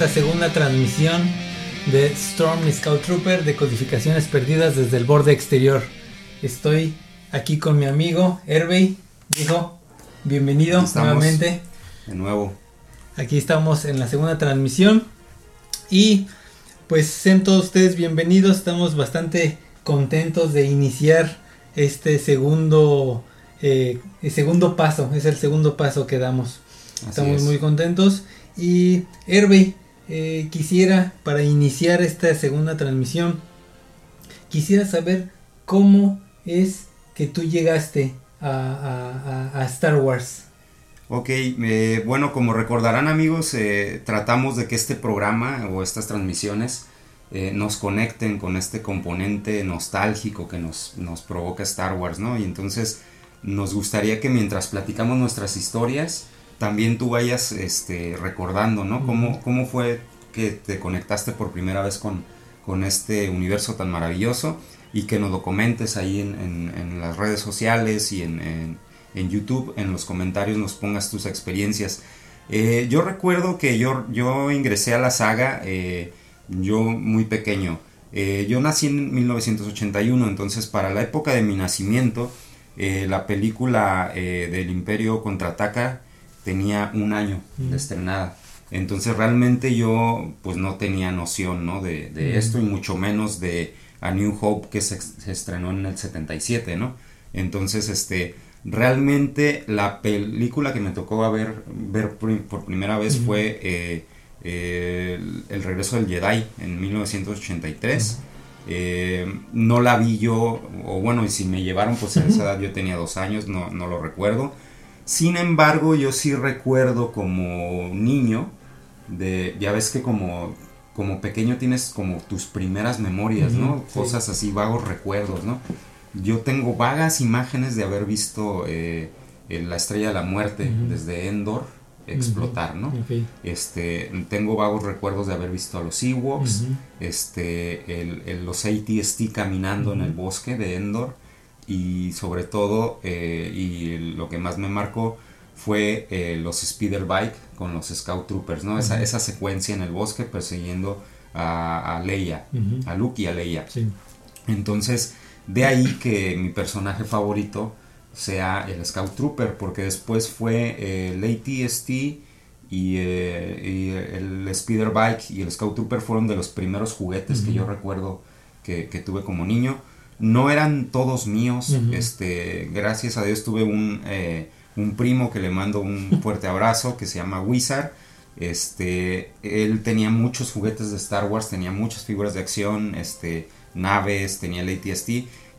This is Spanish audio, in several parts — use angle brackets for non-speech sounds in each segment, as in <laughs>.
esta segunda transmisión de Storm Scout Trooper de codificaciones perdidas desde el borde exterior. Estoy aquí con mi amigo Hervey. Dijo, bienvenido nuevamente. De nuevo. Aquí estamos en la segunda transmisión. Y pues sean todos ustedes bienvenidos. Estamos bastante contentos de iniciar este segundo, eh, el segundo paso. Es el segundo paso que damos. Estamos muy contentos. Y Hervey, eh, quisiera, para iniciar esta segunda transmisión, quisiera saber cómo es que tú llegaste a, Star Wars. Ok, eh, bueno, como recordarán amigos, eh, tratamos de que este programa o estas transmisiones nos conecten con este componente nostálgico que nos, nos provoca Star Wars, ¿no? Y entonces nos gustaría que mientras platicamos nuestras historias, también tú vayas este, recordando, ¿no? ¿Cómo, ¿Cómo fue que te conectaste por primera vez con, con este universo tan maravilloso? Y que nos lo comentes ahí en, las redes sociales y en, YouTube, en los comentarios nos pongas tus experiencias. Eh, yo recuerdo que yo, yo ingresé a la saga eh, yo muy pequeño. Eh, yo nací en 1981, entonces para la época de mi nacimiento, la película del Imperio contraataca tenía un año de estrenada. Entonces realmente yo pues no tenía noción ¿no? de, esto y mucho menos de A New Hope que se, estrenó en el 77, ¿no? Entonces este realmente la película que me tocó ver, ver por primera vez fue eh, eh, el, regreso del Jedi en 1983. Eh, no la vi yo, o bueno, y si me llevaron, pues a esa edad yo tenía dos años, no, no lo recuerdo. Sin embargo, yo sí recuerdo como niño, de, ya ves que como, como pequeño tienes como tus primeras memorias, ¿no? Cosas así, vagos recuerdos, ¿no? Yo tengo vagas imágenes de haber visto eh, la estrella de la muerte desde Endor explotar, ¿no? Este, tengo vagos recuerdos de haber visto a los Ewoks, este, el, los ATST caminando en el bosque de Endor y sobre todo, eh, y lo que más me marcó fue eh, los Speeder Bike con los Scout Troopers, ¿no? esa, esa, secuencia en el bosque persiguiendo a, Leia, a Luke y a Leia. Entonces, de ahí que mi personaje favorito sea el Scout Trooper, porque después fue eh, el ATST y, y, el Speeder Bike y el Scout Trooper fueron de los primeros juguetes que yo recuerdo que, que tuve como niño no eran todos míos. Este, gracias a Dios tuve un, eh, un primo que le mando un <laughs> fuerte abrazo que se llama Wizard. Este, él tenía muchos juguetes de Star Wars, tenía muchas figuras de acción, este, naves, tenía el ATST.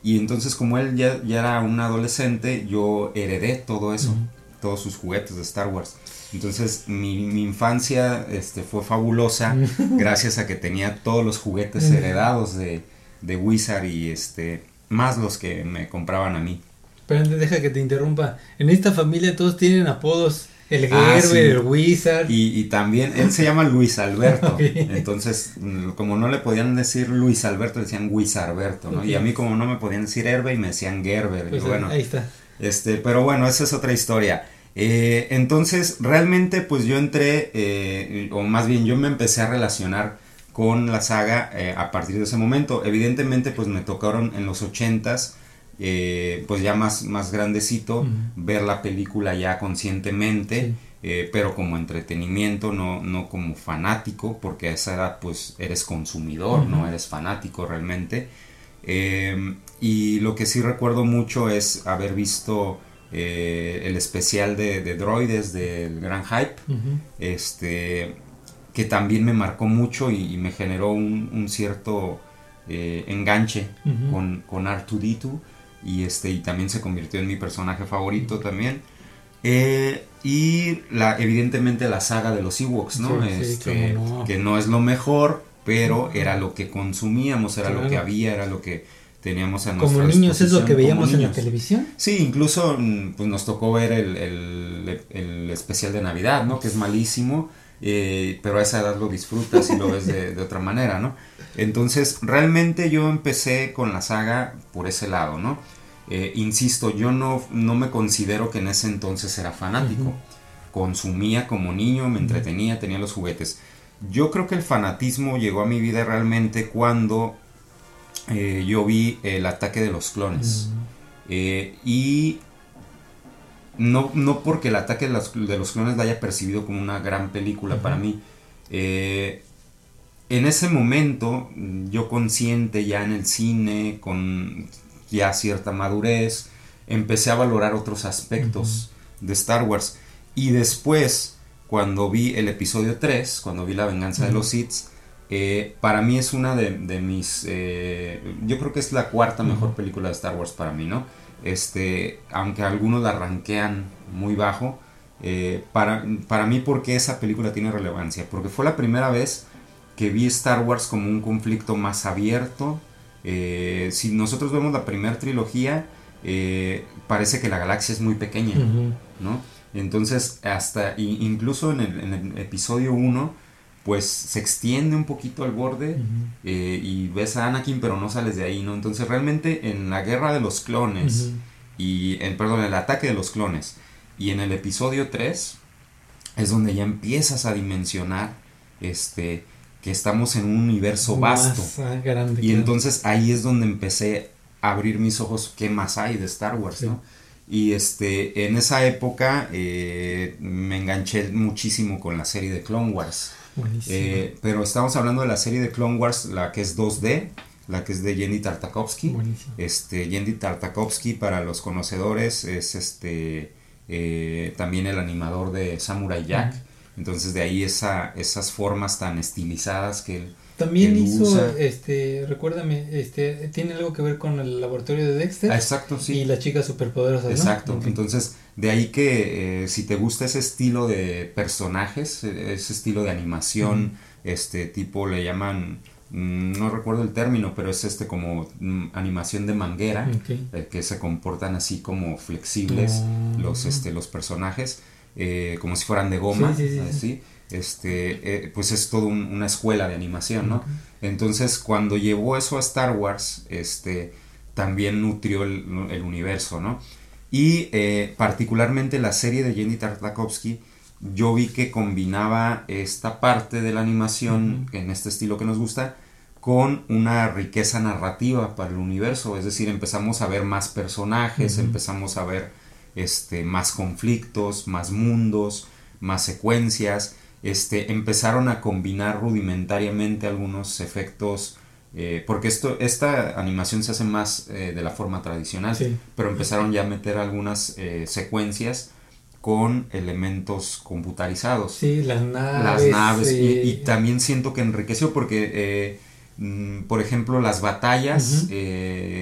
Y entonces como él ya, ya era un adolescente, yo heredé todo eso, todos sus juguetes de Star Wars. Entonces mi, mi, infancia este, fue fabulosa <laughs> gracias a que tenía todos los juguetes heredados de, de Wizard y este más los que me compraban a mí. Pero deja que te interrumpa. En esta familia todos tienen apodos. El ah, Gerber, el Wizard. Y, también, él se llama Luis Alberto. <laughs> Entonces, como no le podían decir Luis Alberto, decían Wizarberto, ¿no? Y a mí como no me podían decir Herbe y me decían Gerber. Pues bueno, ahí está. Este, pero bueno, esa es otra historia. Eh, entonces, realmente, pues yo entré, eh, o más bien yo me empecé a relacionar con la saga eh, a partir de ese momento. Evidentemente, pues me tocaron en los ochentas, eh, pues ya más, más grandecito, ver la película ya conscientemente, eh, pero como entretenimiento, no, no como fanático, porque a esa edad pues eres consumidor, no eres fanático realmente. y lo que sí recuerdo mucho es haber visto el especial de, de droides del Gran Hype. Este que también me marcó mucho y, me generó un, cierto eh, enganche con, con R2D2 y, este, y también se convirtió en mi personaje favorito también. Eh, y la, evidentemente la saga de los Ewoks, ¿no? Este, que no es lo mejor, pero era lo que consumíamos, era lo que había, era lo que teníamos a Como niños es lo que veíamos en la televisión. Sí, incluso mm, pues nos tocó ver el, el, el especial de Navidad, ¿no? Que es malísimo eh, pero a esa edad lo disfrutas y lo ves de, otra manera, ¿no? Entonces, realmente yo empecé con la saga por ese lado, ¿no? Eh, insisto, yo no, no me considero que en ese entonces era fanático. consumía como niño, me entretenía, tenía los juguetes. Yo creo que el fanatismo llegó a mi vida realmente cuando eh, yo vi el ataque de los clones. Y no, no porque el ataque de los, de los, clones la haya percibido como una gran película para mí. Eh, en ese momento, yo consciente ya en el cine, con ya cierta madurez, empecé a valorar otros aspectos de Star Wars. Y después, cuando vi el episodio 3, cuando vi La venganza de los Sith, eh, para mí es una de, mis... Eh, yo creo que es la cuarta mejor película de Star Wars para mí, ¿no? Este, aunque algunos la ranquean muy bajo, eh, para, para mí porque esa película tiene relevancia, porque fue la primera vez que vi Star Wars como un conflicto más abierto. Eh, si nosotros vemos la primera trilogía, eh, parece que la galaxia es muy pequeña, ¿no? Entonces, hasta incluso en el, episodio 1, pues se extiende un poquito al borde eh, y ves a Anakin, pero no sales de ahí, ¿no? Entonces, realmente en la guerra de los clones, y en, perdón, el ataque de los clones, y en el episodio 3, es donde ya empiezas a dimensionar este que estamos en un universo vasto. Ah, y entonces ahí es donde empecé a abrir mis ojos, ¿qué más hay de Star Wars? ¿no? Y este, en esa época eh, me enganché muchísimo con la serie de Clone Wars. Eh, pero estamos hablando de la serie de Clone Wars, la que es 2D, la que es de Yendi Tartakovsky. Este, Yendi Tartakovsky, para los conocedores, es este eh, también el animador de Samurai Jack. Entonces de ahí esa, esas formas tan estilizadas que él también hizo, este, recuérdame, este, tiene algo que ver con el laboratorio de Dexter. Ah, exacto, sí. Y las chicas superpoderosas, Exacto. Entonces, de ahí que eh, si te gusta ese estilo de personajes, e, ese estilo de animación, este tipo le llaman, mm, no recuerdo el término, pero es este como mm, animación de manguera, eh, que se comportan así como flexibles ah. los, este, los personajes eh, como si fueran de goma, así, este, pues es toda una escuela de animación, ¿no? Entonces, cuando llevó eso a Star Wars, este, también nutrió el, universo, ¿no? Y eh, particularmente la serie de Jenny Tartakovsky, yo vi que combinaba esta parte de la animación, en este estilo que nos gusta, con una riqueza narrativa para el universo, es decir, empezamos a ver más personajes, empezamos a ver este, más conflictos, más mundos, más secuencias, este, empezaron a combinar rudimentariamente algunos efectos, eh, porque esto, esta animación se hace más eh, de la forma tradicional, pero empezaron ya a meter algunas eh, secuencias con elementos computarizados. Sí, las naves. Las naves, y, también siento que enriqueció porque... Mm, por ejemplo, las batallas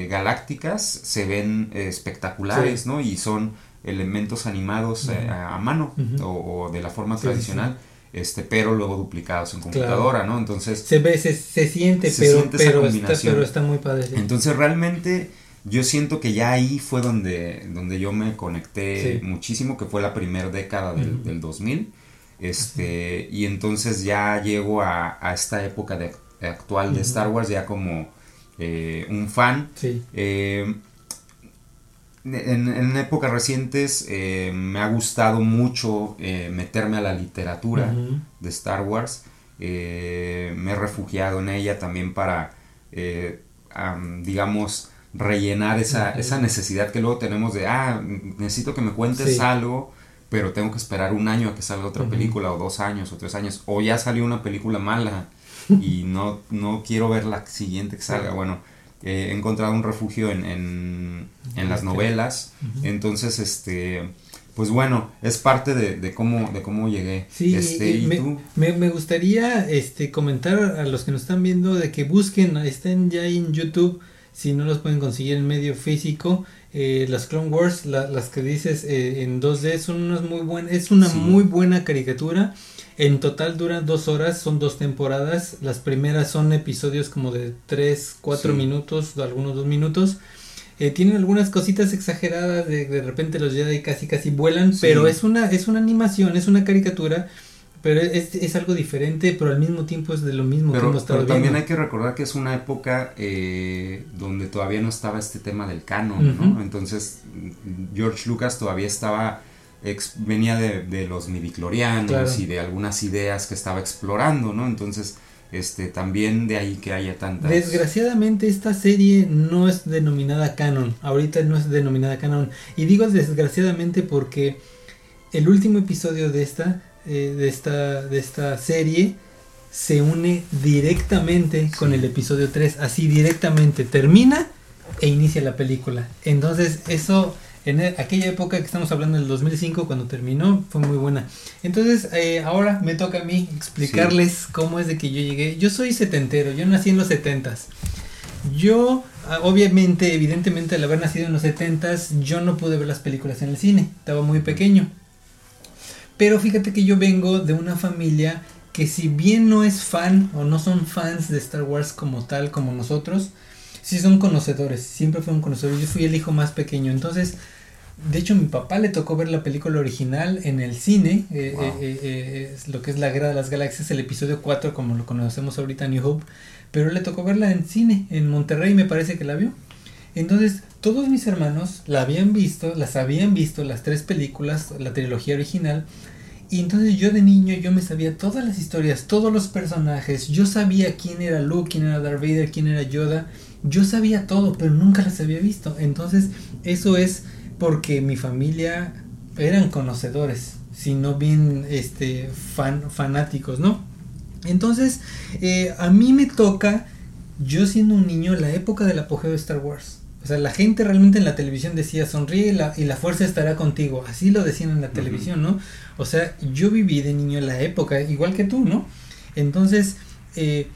galácticas se ven espectaculares, ¿no? Y son elementos animados eh, a, mano o, de la forma tradicional. Este, pero luego duplicados en computadora, ¿no? Entonces... Se ve, se, siente, pero, pero, está, pero, está, muy padre. Entonces realmente yo siento que ya ahí fue donde, donde yo me conecté muchísimo, que fue la primera década del, del 2000. Este, y entonces ya llego a, a esta época de, actual de Star Wars ya como eh, un fan. Sí. Eh, en, épocas recientes eh, me ha gustado mucho eh, meterme a la literatura de Star Wars. Eh, me he refugiado en ella también para, digamos, rellenar esa, esa, necesidad que luego tenemos de, ah, necesito que me cuentes algo, pero tengo que esperar un año a que salga otra película, o dos años, o tres años, o ya salió una película mala <laughs> y no, no quiero ver la siguiente que salga. Bueno, he encontrado un refugio en, en, las novelas. Entonces, este, pues bueno, es parte de, cómo, de cómo llegué. Sí, este, ¿y me, tú? Me, gustaría este, comentar a los que nos están viendo de que busquen, estén ya en YouTube, si no los pueden conseguir en medio físico. Eh, las Clone Wars, las que dices eh, en 2D, son unas muy buenas, es una muy buena caricatura. En total duran dos horas, son dos temporadas. Las primeras son episodios como de tres, cuatro minutos, algunos dos minutos. Eh, tienen algunas cositas exageradas, de, de repente los Jedi casi casi vuelan, pero es una, es una animación, es una caricatura, pero es, es, algo diferente, pero al mismo tiempo es de lo mismo que hemos estado Pero también hay que recordar que es una época eh, donde todavía no estaba este tema del canon, ¿no? Entonces George Lucas todavía estaba venía de, los midiclorianos y de algunas ideas que estaba explorando, ¿no? Entonces, este, también de ahí que haya tantas... Desgraciadamente esta serie no es denominada canon, ahorita no es denominada canon. Y digo desgraciadamente porque el último episodio de esta, eh, de esta, de esta serie se une directamente con el episodio 3, así directamente termina e inicia la película. Entonces eso en e, aquella época que estamos hablando del 2005 cuando terminó fue muy buena. Entonces eh, ahora me toca a mí explicarles cómo es de que yo llegué. Yo soy setentero, yo nací en los setentas. Yo ah, obviamente, evidentemente al haber nacido en los setentas, yo no pude ver las películas en el cine, estaba muy pequeño. Pero fíjate que yo vengo de una familia que si bien no es fan o no son fans de Star Wars como tal, como nosotros, sí son conocedores, siempre fueron conocedores. Yo fui el hijo más pequeño, entonces de hecho, mi papá le tocó ver la película original en el cine, eh, eh, eh, lo que es La Guerra de las Galaxias, el episodio 4, como lo conocemos ahorita, New Hope, pero le tocó verla en cine, en Monterrey me parece que la vio. Entonces, todos mis hermanos la habían visto, las habían visto, las tres películas, la trilogía original, y entonces yo de niño yo me sabía todas las historias, todos los personajes, yo sabía quién era Luke, quién era Darth Vader, quién era Yoda, yo sabía todo, pero nunca las había visto. Entonces, eso es porque mi familia eran conocedores, sino bien este, fan, fanáticos, ¿no? Entonces, eh, a mí me toca, yo siendo un niño, la época del apogeo de Star Wars. O sea, la gente realmente en la televisión decía, sonríe y la, y la fuerza estará contigo. Así lo decían en la televisión, ¿no? O sea, yo viví de niño en la época, igual que tú, ¿no? Entonces, eh,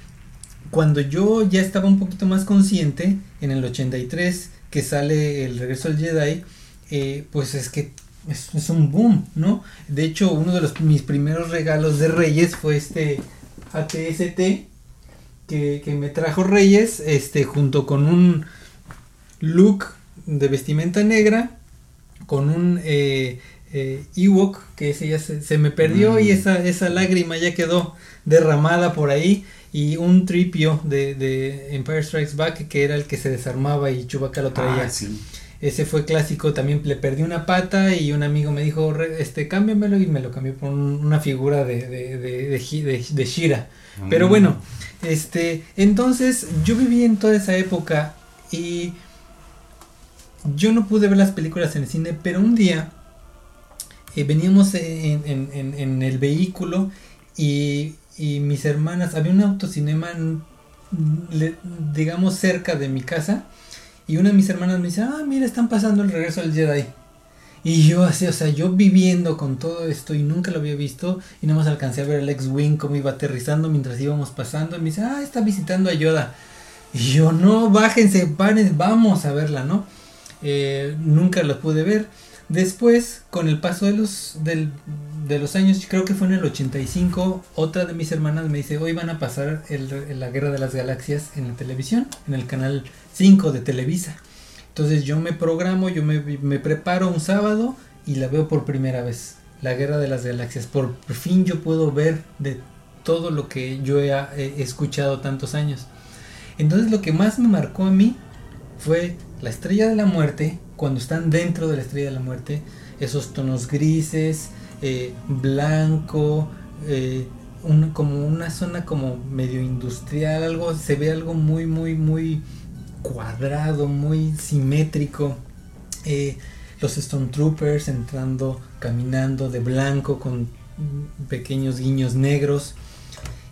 cuando yo ya estaba un poquito más consciente, en el 83, que sale el regreso al Jedi, eh, pues es que es, un boom, ¿no? De hecho, uno de los, mis primeros regalos de Reyes fue este ATST que, me trajo Reyes, este, junto con un look de vestimenta negra, con un eh, eh, Ewok, que ese ya se, me perdió y mm. esa, esa lágrima ya quedó derramada por ahí y un tripio de, de, Empire Strikes Back que era el que se desarmaba y Chewbacca lo traía. Ah, ese fue clásico, también le perdí una pata y un amigo me dijo, este, cámbiamelo y me lo cambió por una figura de, de, de, de, Shira. Pero bueno, este, entonces yo viví en toda esa época y yo no pude ver las películas en el cine, pero un día eh, veníamos en, el vehículo y, mis hermanas, había un autocinema, digamos, cerca de mi casa y una de mis hermanas me dice, ah, mira, están pasando el regreso del Jedi. Y yo así, o sea, yo viviendo con todo esto y nunca lo había visto y no más alcancé a ver el X-Wing como iba aterrizando mientras íbamos pasando y me dice, ah, está visitando a Yoda. Y yo, no, bájense, paren, vamos a verla, ¿no? Eh, nunca lo pude ver. Después, con el paso de los, de los años, creo que fue en el 85, otra de mis hermanas me dice, hoy van a pasar la Guerra de las Galaxias en la televisión, en el canal 5 de Televisa. Entonces yo me programo, yo me, preparo un sábado y la veo por primera vez, la Guerra de las Galaxias. Por fin yo puedo ver de todo lo que yo he escuchado tantos años. Entonces lo que más me marcó a mí fue la estrella de la muerte, cuando están dentro de la estrella de la muerte, esos tonos grises, eh, blanco, eh, como una zona como medio industrial, algo, se ve algo muy, muy, muy cuadrado, muy simétrico. Eh, los Stormtroopers entrando, caminando de blanco con pequeños guiños negros.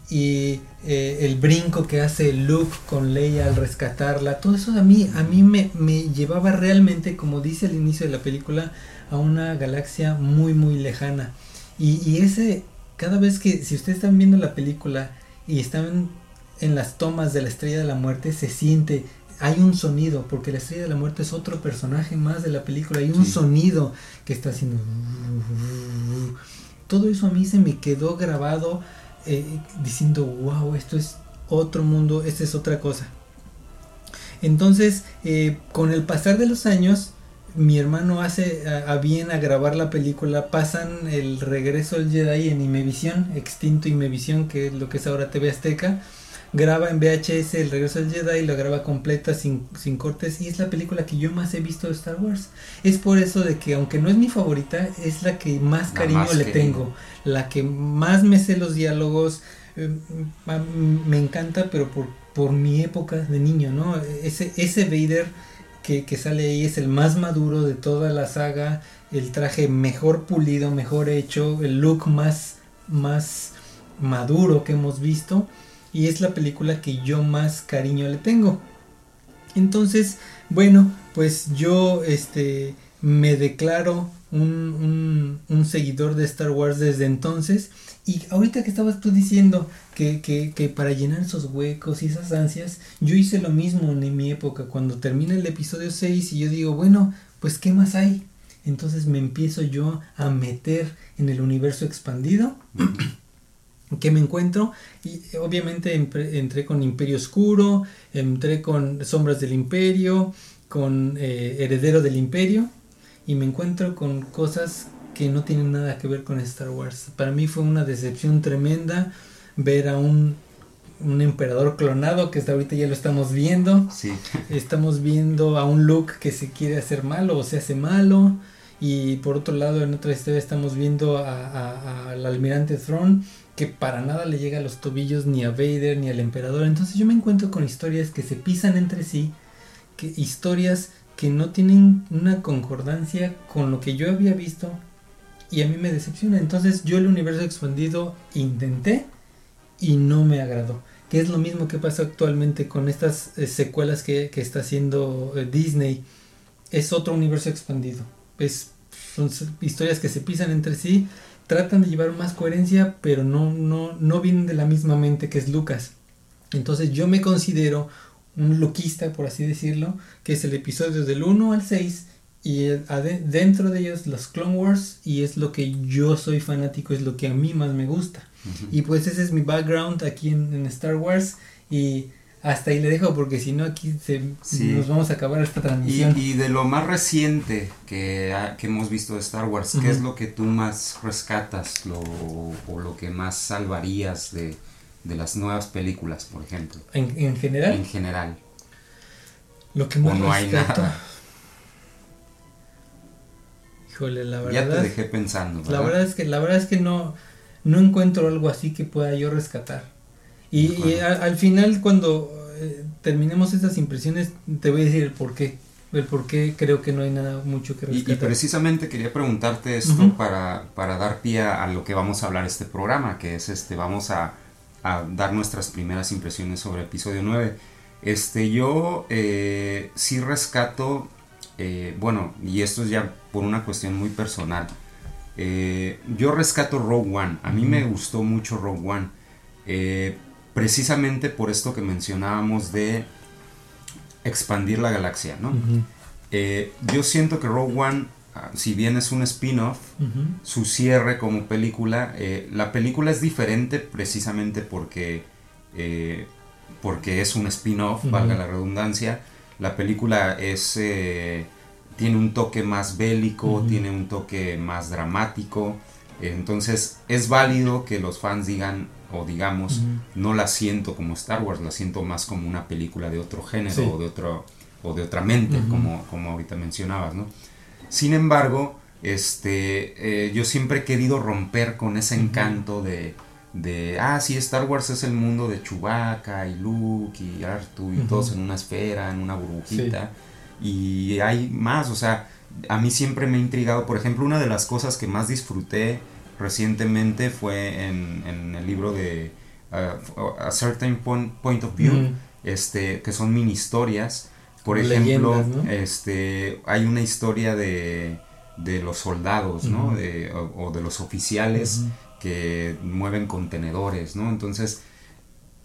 Y el brinco que hace Luke con Leia al rescatarla, todo eso a mí, a mí me, me llevaba realmente, como dice al inicio de la película, a una galaxia muy muy lejana. Y, ese, cada vez que, si ustedes están viendo la película y están en las tomas de la Estrella de la Muerte, se siente, hay un sonido, porque la Estrella de la Muerte es otro personaje más de la película, hay un sonido que está haciendo... Todo eso a mí se me quedó grabado eh, diciendo, wow, esto es otro mundo, esta es otra cosa. Entonces, eh, con el pasar de los años, mi hermano hace a, bien a grabar la película, pasan el regreso del Jedi en Imevisión, extinto Imevisión, que es lo que es ahora TV Azteca, graba en VHS El regreso del Jedi, la graba completa sin, sin cortes y es la película que yo más he visto de Star Wars. Es por eso de que aunque no es mi favorita, es la que más cariño le tengo, la que más me sé los diálogos, eh, me encanta, pero por, por mi época de niño, ¿no? Ese, ese Vader que, que sale ahí es el más maduro de toda la saga, el traje mejor pulido, mejor hecho, el look más, más maduro que hemos visto y es la película que yo más cariño le tengo. Entonces, bueno, pues yo este me declaro un, un, seguidor de Star Wars desde entonces. Y ahorita que estabas tú diciendo que, que, que, para llenar esos huecos y esas ansias, yo hice lo mismo en mi época, cuando termina el episodio 6 y yo digo, bueno, pues ¿qué más hay? Entonces me empiezo yo a meter en el universo expandido que me encuentro y obviamente entré con Imperio Oscuro, entré con Sombras del Imperio, con eh, Heredero del Imperio y me encuentro con cosas que no tienen nada que ver con Star Wars. Para mí fue una decepción tremenda ver a un, un emperador clonado que hasta ahorita ya lo estamos viendo. Sí. <laughs> Estamos viendo a un Luke que se quiere hacer malo o se hace malo. Y por otro lado, en otra historia estamos viendo al almirante Throne que para nada le llega a los tobillos ni a Vader ni al emperador. Entonces yo me encuentro con historias que se pisan entre sí, historias que no tienen una concordancia con lo que yo había visto y a mí me decepciona. Entonces yo el universo expandido intenté y no me agradó. Que es lo mismo que pasa actualmente con estas eh, secuelas que, que, está haciendo eh, Disney. Es otro universo expandido. Es, son historias que se pisan entre sí tratan de llevar más coherencia, pero no, no, no vienen de la misma mente que es Lucas. Entonces yo me considero un loquista, por así decirlo, que es el episodio del 1 al 6 y dentro de ellos los Clone Wars y es lo que yo soy fanático, es lo que a mí más me gusta. Y pues ese es mi background aquí en, en Star Wars y hasta ahí le dejo porque si no aquí se, nos vamos a acabar esta transmisión. Y, de lo más reciente que, que hemos visto de Star Wars, ¿qué es lo que tú más rescatas lo, o lo que más salvarías de, de las nuevas películas, por ejemplo? ¿En, en general? En general. Lo que más o no hay nada. Híjole, la verdad. Ya te dejé pensando. La verdad es que la verdad es que no no encuentro algo así que pueda yo rescatar. Y, al final cuando eh, terminemos estas impresiones te voy a decir el por qué. El por qué creo que no hay nada mucho que rescatar. Y, precisamente quería preguntarte esto para, para, dar pie a lo que vamos a hablar este programa, que es este, vamos a, a dar nuestras primeras impresiones sobre episodio 9. Este, yo eh, sí rescato, eh, bueno, y esto es ya por una cuestión muy personal. yo rescato Rogue One. A mí me gustó mucho Rogue One precisamente por esto que mencionábamos de expandir la galaxia, ¿no? Eh, yo siento que Rogue One, ah, si bien es un spin-off, su cierre como película, eh, la película es diferente precisamente porque, eh, porque es un spin-off, valga la redundancia. La película es tiene un toque más bélico, tiene un toque más dramático. Entonces es válido que los fans digan, o digamos, no la siento como Star Wars, la siento más como una película de otro género o, de otro, o de otra mente, como, como ahorita mencionabas, ¿no? Sin embargo, este, eh, yo siempre he querido romper con ese encanto de, de, ah, sí, Star Wars es el mundo de Chewbacca y Luke y Artu y todos en una esfera, en una burbujita, y hay más, o sea, a mí siempre me ha intrigado, por ejemplo, una de las cosas que más disfruté recientemente fue en, el libro de uh, A Certain Point, of View, este, que son mini historias. Por ejemplo, este, hay una historia de, de los soldados, ¿no? de, o, de los oficiales que mueven contenedores, ¿no? Entonces,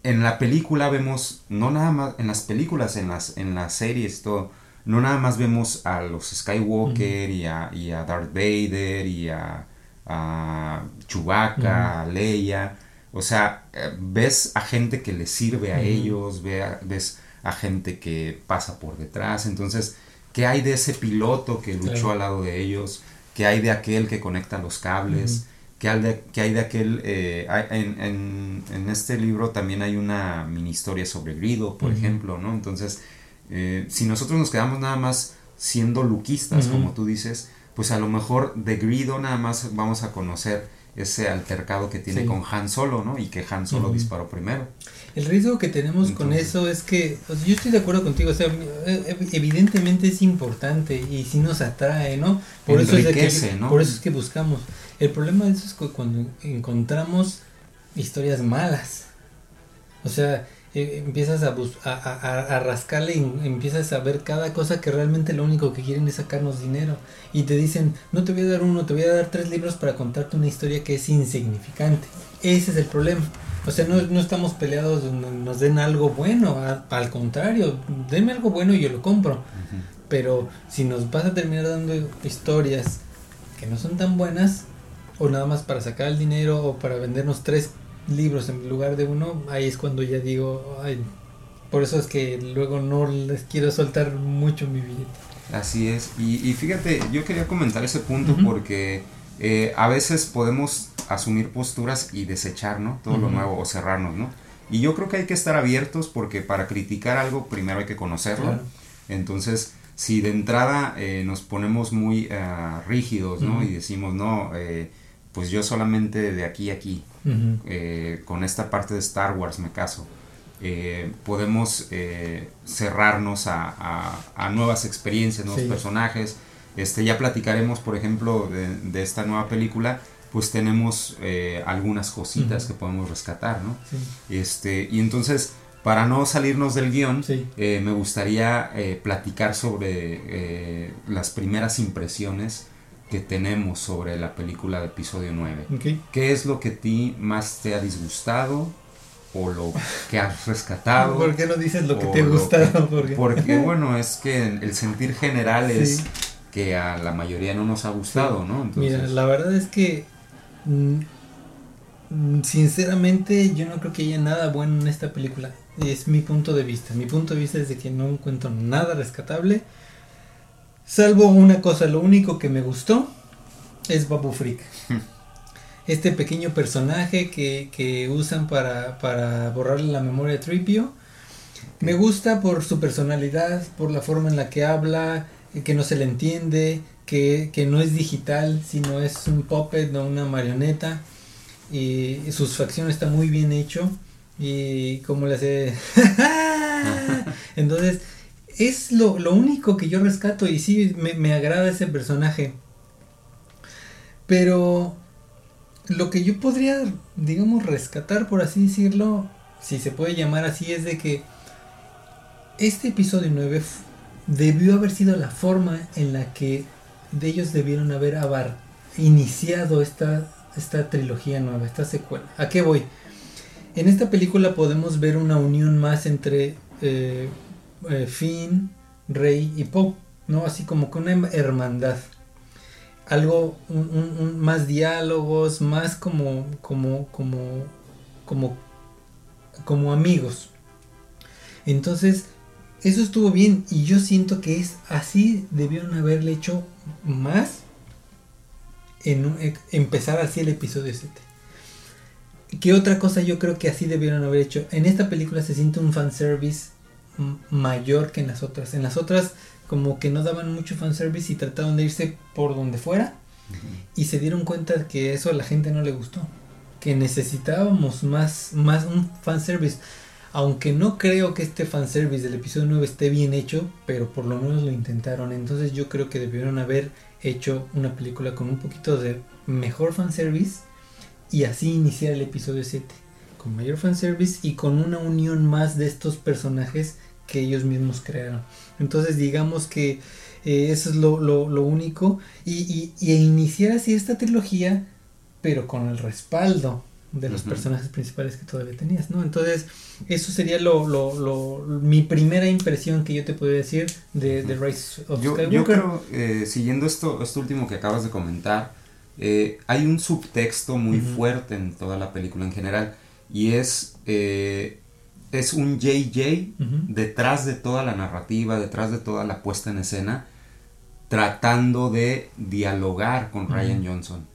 en la película vemos, no nada más, en las películas, en las, en las series, todo, no nada más vemos a los Skywalker y, a, y, a, Darth Vader y a a Chewbacca, a Leia. O sea, eh, ves a gente que le sirve a ellos, ves a gente que pasa por detrás. Entonces, ¿qué hay de ese piloto que luchó al lado de ellos? ¿Qué hay de aquel que conecta los cables? que hay de, que hay de aquel... Eh, en, en, este libro también hay una mini historia sobre Grido, por ejemplo, ¿no? Entonces, eh, si nosotros nos quedamos nada más siendo luquistas, como tú dices, pues a lo mejor de Grido nada más vamos a conocer ese altercado que tiene con Han Solo, ¿no? Y que Han Solo disparó primero. El riesgo que tenemos con eso es que, yo estoy de acuerdo contigo, o sea, e, e, evidentemente es importante y sí nos atrae, ¿no? Por eso es que, ¿no? Por eso es que buscamos. El problema de eso es cuando encontramos historias malas. O sea, e, empiezas a, a, a, rascarle y empiezas a ver cada cosa que realmente lo único que quieren es sacarnos dinero. Y te dicen, no te voy a dar uno, te voy a dar tres libros para contarte una historia que es insignificante. Ese es el problema. O sea, no, no estamos peleados nos den algo bueno, al contrario, denme algo bueno y yo lo compro. Pero si nos vas a terminar dando historias que no son tan buenas, o nada más para sacar el dinero, o para vendernos tres libros en lugar de uno, ahí es cuando ya digo, ay, por eso es que luego no les quiero soltar mucho mi billete. Así es, y, fíjate, yo quería comentar ese punto porque eh, a veces podemos asumir posturas y desechar, ¿no? Todo lo nuevo o cerrarnos, ¿no? Y yo creo que hay que estar abiertos porque para criticar algo primero hay que conocerlo. Entonces, si de entrada eh, nos ponemos muy uh, rígidos, ¿no? Y decimos, no, eh, pues yo solamente de aquí a aquí, eh, con esta parte de Star Wars me caso. podemos cerrarnos a, a, nuevas experiencias, nuevos personajes. Este, ya platicaremos, por ejemplo, de, de esta nueva película pues tenemos eh, algunas cositas que podemos rescatar, ¿no? Este, y entonces, para no salirnos del guion, eh, me gustaría eh, platicar sobre las primeras impresiones que tenemos sobre la película de episodio 9. ¿Qué es lo que a ti más te ha disgustado? o lo que has rescatado. <laughs> ¿Por qué no dices lo que te ha gustado? <laughs> porque bueno, es que el sentir general es que a la mayoría no nos ha gustado, ¿no? Mira, la verdad es que Mm, sinceramente, yo no creo que haya nada bueno en esta película. Es mi punto de vista. Mi punto de vista es de que no encuentro nada rescatable. Salvo una cosa, lo único que me gustó es Babu Freak. este pequeño personaje que, usan para, para, borrarle la memoria a Tripio. Me gusta por su personalidad, por la forma en la que habla, que no se le entiende, que, no es digital, sino es un puppet, no una marioneta. Y sus facciones está muy bien hecho. Y como le hace... <laughs> Entonces, es lo, único que yo rescato y sí me, me agrada ese personaje. Pero lo que yo podría, digamos, rescatar, por así decirlo, si se puede llamar así, es de que este episodio 9 debió haber sido la forma en la que de ellos debieron haber iniciado esta, esta trilogía nueva, esta secuela. ¿A qué voy? En esta película podemos ver una unión más entre eh, eh, Finn, Rey y Poe, ¿no? Así como con una hermandad. Algo, más diálogos, más como, como, como, como, como amigos. Entonces, eso estuvo bien y yo siento que es así debieron haberle hecho más en e, empezar así el episodio 7. ¿Qué otra cosa yo creo que así debieron haber hecho? En esta película se siente un fanservice mayor que en las otras. En las otras como que no daban mucho fanservice y trataron de irse por donde fuera. Y se dieron cuenta que eso a la gente no le gustó. Que necesitábamos más, más un fanservice. Aunque no creo que este fanservice del episodio 9 esté bien hecho, pero por lo menos lo intentaron. Entonces yo creo que debieron haber hecho una película con un poquito de mejor fanservice y así iniciar el episodio 7. Con mayor fanservice y con una unión más de estos personajes que ellos mismos crearon. Entonces digamos que eh, eso es lo, único. Y, y, y iniciar así esta trilogía, pero con el respaldo de los personajes principales que todavía tenías, ¿no? Entonces, eso sería lo, lo, lo, mi primera impresión que yo te podría decir de, The Rise of yo, Skywalker. Yo creo, eh, siguiendo esto, esto último que acabas de comentar, eh, hay un subtexto muy fuerte en toda la película en general, y es, eh, es un JJ detrás de toda la narrativa, detrás de toda la puesta en escena, tratando de dialogar con Ryan Johnson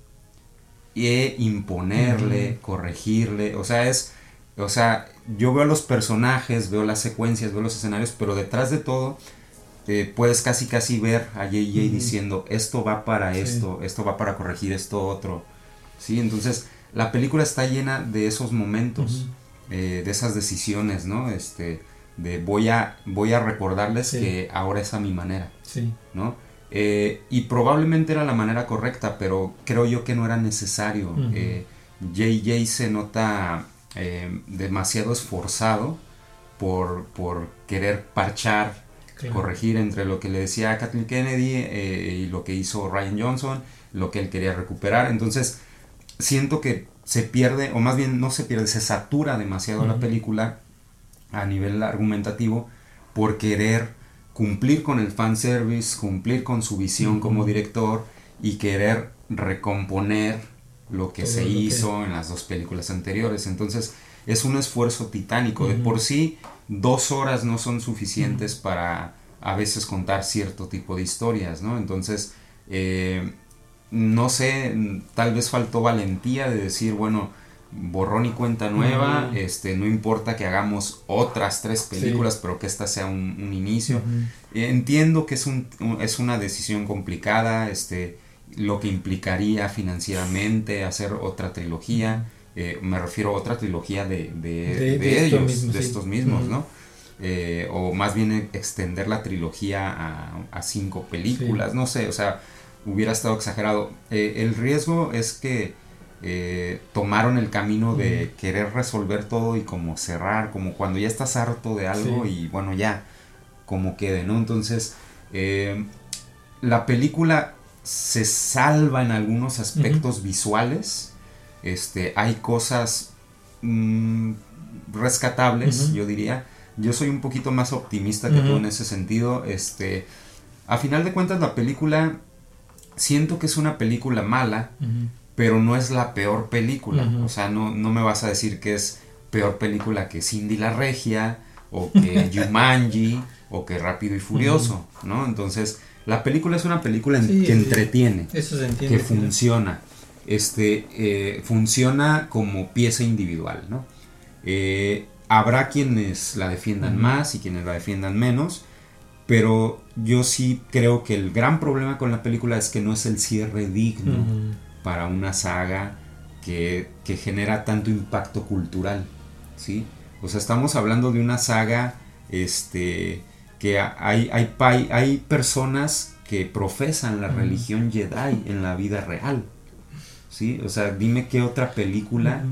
e imponerle, corregirle, o sea, es, o sea, yo veo los personajes, veo las secuencias, veo los escenarios, pero detrás de todo eh, puedes casi casi ver a JJ diciendo, esto va para esto, esto va para corregir esto otro, ¿sí? Entonces, la película está llena de esos momentos, eh, de esas decisiones, ¿no? Este, de voy a, voy a recordarles que ahora es a mi manera, sí. ¿no? Eh, y probablemente era la manera correcta, pero creo yo que no era necesario. JJ eh, se nota demasiado esforzado por, por querer parchar, corregir entre lo que le decía Kathleen Kennedy y lo que hizo Ryan Johnson, lo que él quería recuperar. Entonces, siento que se pierde, o más bien no se pierde, se satura demasiado la película a nivel argumentativo por querer cumplir con el fanservice, cumplir con su visión como director y querer recomponer lo que se hizo en las dos películas anteriores. Entonces es un esfuerzo titánico. De por sí, dos horas no son suficientes para a veces contar cierto tipo de historias, ¿no? Entonces, eh, no sé, tal vez faltó valentía de decir, bueno, borrón y cuenta nueva, este, no importa que hagamos otras tres películas, pero que esta sea un, inicio. Entiendo que es, un, es una decisión complicada, este, lo que implicaría financieramente hacer otra trilogía, eh, me refiero a otra trilogía de, de, ellos, de estos mismos, ¿no? Eh, o más bien extender la trilogía a, a cinco películas, no sé, o sea, hubiera estado exagerado. Eh, el riesgo es que eh, tomaron el camino de querer resolver todo y como cerrar, como cuando ya estás harto de algo y bueno, ya, como quede, ¿no? Entonces, eh, la película se salva en algunos aspectos visuales, este, hay cosas mm, rescatables, yo diría. Yo soy un poquito más optimista que tú en ese sentido. Este, a final de cuentas, la película siento que es una película mala, pero no es la peor película. O sea, no, no me vas a decir que es peor película que Cindy la Regia, o <laughs> que Jumanji, o que Rápido y Furioso, ¿no? Entonces, la película es una película que entretiene, que funciona. Este, eh, funciona como pieza individual, ¿no? Eh, habrá quienes la defiendan más y quienes la defiendan menos, pero yo sí creo que el gran problema con la película es que no es el cierre digno para una saga que, genera tanto impacto cultural, ¿sí? O sea, estamos hablando de una saga este, que hay, hay, hay personas que profesan la religión Jedi en la vida real, ¿sí? O sea, dime qué otra película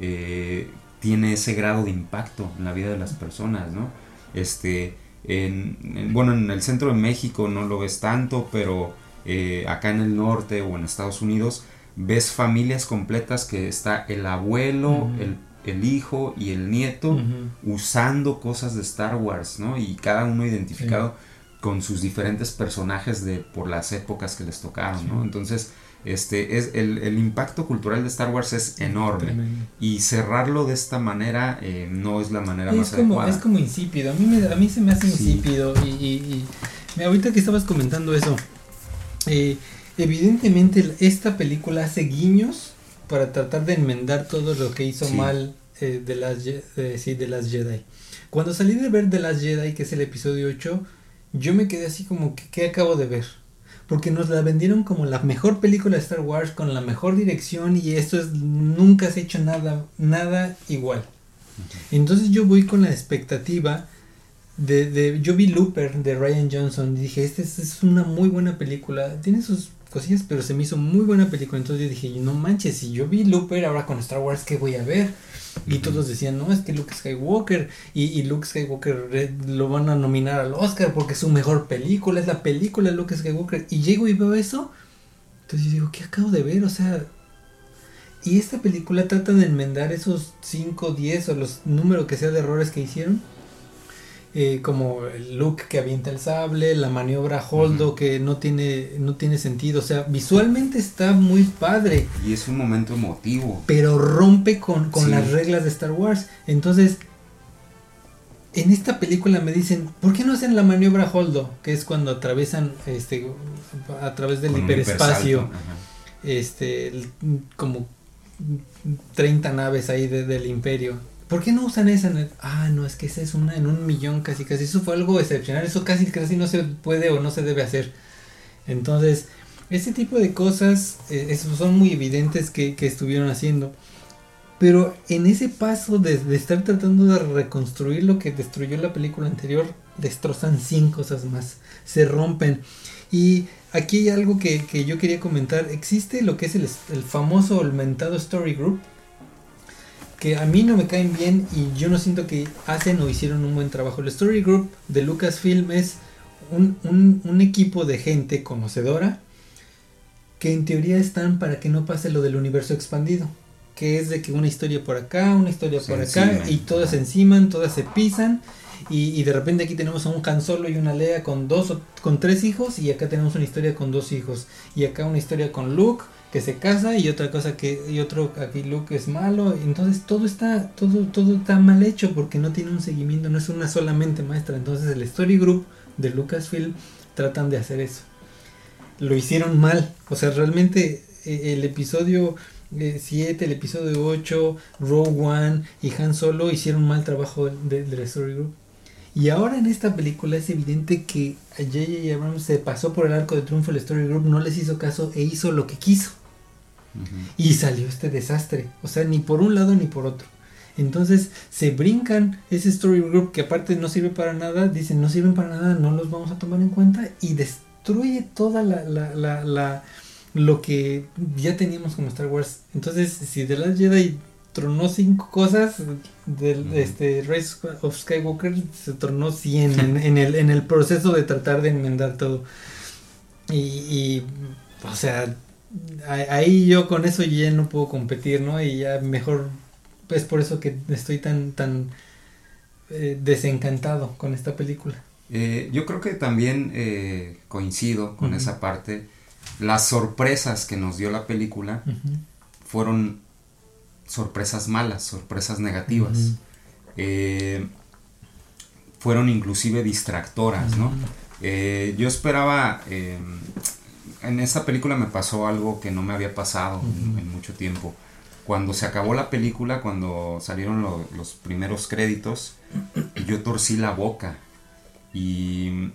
eh, tiene ese grado de impacto en la vida de las personas, ¿no? Este, en, bueno, en el centro de México no lo ves tanto, pero eh, acá en el norte o en Estados Unidos ves familias completas que está el abuelo, el, hijo y el nieto usando cosas de Star Wars, ¿no? Y cada uno identificado con sus diferentes personajes de por las épocas que les tocaron, ¿no? Entonces, este es el, impacto cultural de Star Wars es enorme y cerrarlo de esta manera eh, no es la manera más como, adecuada. Es como insípido, a mí, a mí se me hace insípido y, y, ahorita que estabas comentando eso, eh, Evidentemente esta película hace guiños para tratar de enmendar todo lo que hizo mal eh, de, las, sí, de las Jedi. Cuando salí de ver The Last Jedi, que es el episodio 8, yo me quedé así como que ¿qué acabo de ver? Porque nos la vendieron como la mejor película de Star Wars con la mejor dirección y esto es nunca se ha hecho nada nada igual. Entonces yo voy con la expectativa de, de yo vi Looper de Ryan Johnson y dije, esta es, es una muy buena película, tiene sus cosillas, pero se me hizo muy buena película. Entonces yo dije, no manches, si yo vi Looper ahora con Star Wars, ¿qué voy a ver? Y todos decían, no, es que Luke Skywalker y, y, Luke Skywalker lo van a nominar al Oscar porque es su mejor película, es la película de Luke Skywalker. Y llego y veo eso, entonces yo digo, ¿qué acabo de ver? O sea, y esta película trata de enmendar esos 5, 10 o los números que sea de errores que hicieron eh, como el look que avienta el sable, la maniobra Holdo que no tiene, no tiene sentido. O sea, visualmente está muy padre. Y es un momento emotivo. Pero rompe con, las reglas de Star Wars. Entonces, en esta película me dicen, ¿por qué no hacen la maniobra Holdo? Que es cuando atraviesan este, a través del hiperespacio. este, como 30 naves ahí del imperio. ¿Por qué no usan esa? Ah, no, es que esa es una en un millón casi, casi. Eso fue algo excepcional. Eso casi, casi no se puede o no se debe hacer. Entonces, este tipo de cosas eh, son muy evidentes que, estuvieron haciendo. Pero en ese paso de, estar tratando de reconstruir lo que destruyó la película anterior, destrozan 100 cosas más. Se rompen. Y aquí hay algo que, yo quería comentar. Existe lo que es el, el famoso, el mentado Story Group que a mí no me caen bien y yo no siento que hacen o hicieron un buen trabajo. El Story Group de Lucasfilm es un, equipo de gente conocedora que en teoría están para que no pase lo del universo expandido. Que es de que una historia por acá, una historia por acá, y todas se enciman, todas se pisan. Y, de repente aquí tenemos a un Han Solo y una Lea con dos con tres hijos, y acá tenemos una historia con dos hijos. Y acá una historia con Luke, que se casa y otra cosa que y otro aquí Luke es malo entonces todo está todo todo está mal hecho porque no tiene un seguimiento no es una solamente maestra entonces el story group de Lucasfilm tratan de hacer eso lo hicieron mal o sea realmente eh, el episodio 7 eh, el episodio 8 Rogue One y Han Solo hicieron mal trabajo del de, story group y ahora en esta película es evidente que J.J. Abrams se pasó por el arco de triunfo el Story Group, no les hizo caso e hizo lo que quiso. Y salió este desastre. O sea, ni por un lado ni por otro. Entonces se brincan ese story group que aparte no sirve para nada. Dicen no sirven para nada, no los vamos a tomar en cuenta. Y destruye toda la, la, la, la lo que ya teníamos como Star Wars. Entonces, si The Last Jedi tronó cinco cosas, del este Rise of Skywalker se tornó 100 <laughs> en, el, en el proceso de tratar de enmendar todo. Y, y o sea, ahí yo con eso ya no puedo competir, ¿no? Y ya mejor es por eso que estoy tan tan eh, desencantado con esta película. Eh, yo creo que también eh, coincido con esa parte. Las sorpresas que nos dio la película fueron sorpresas malas, sorpresas negativas. fueron inclusive distractoras, ¿no? yo esperaba en esta película me pasó algo que no me había pasado en, mucho tiempo. Cuando se acabó la película, cuando salieron los primeros créditos, yo torcí la boca. Y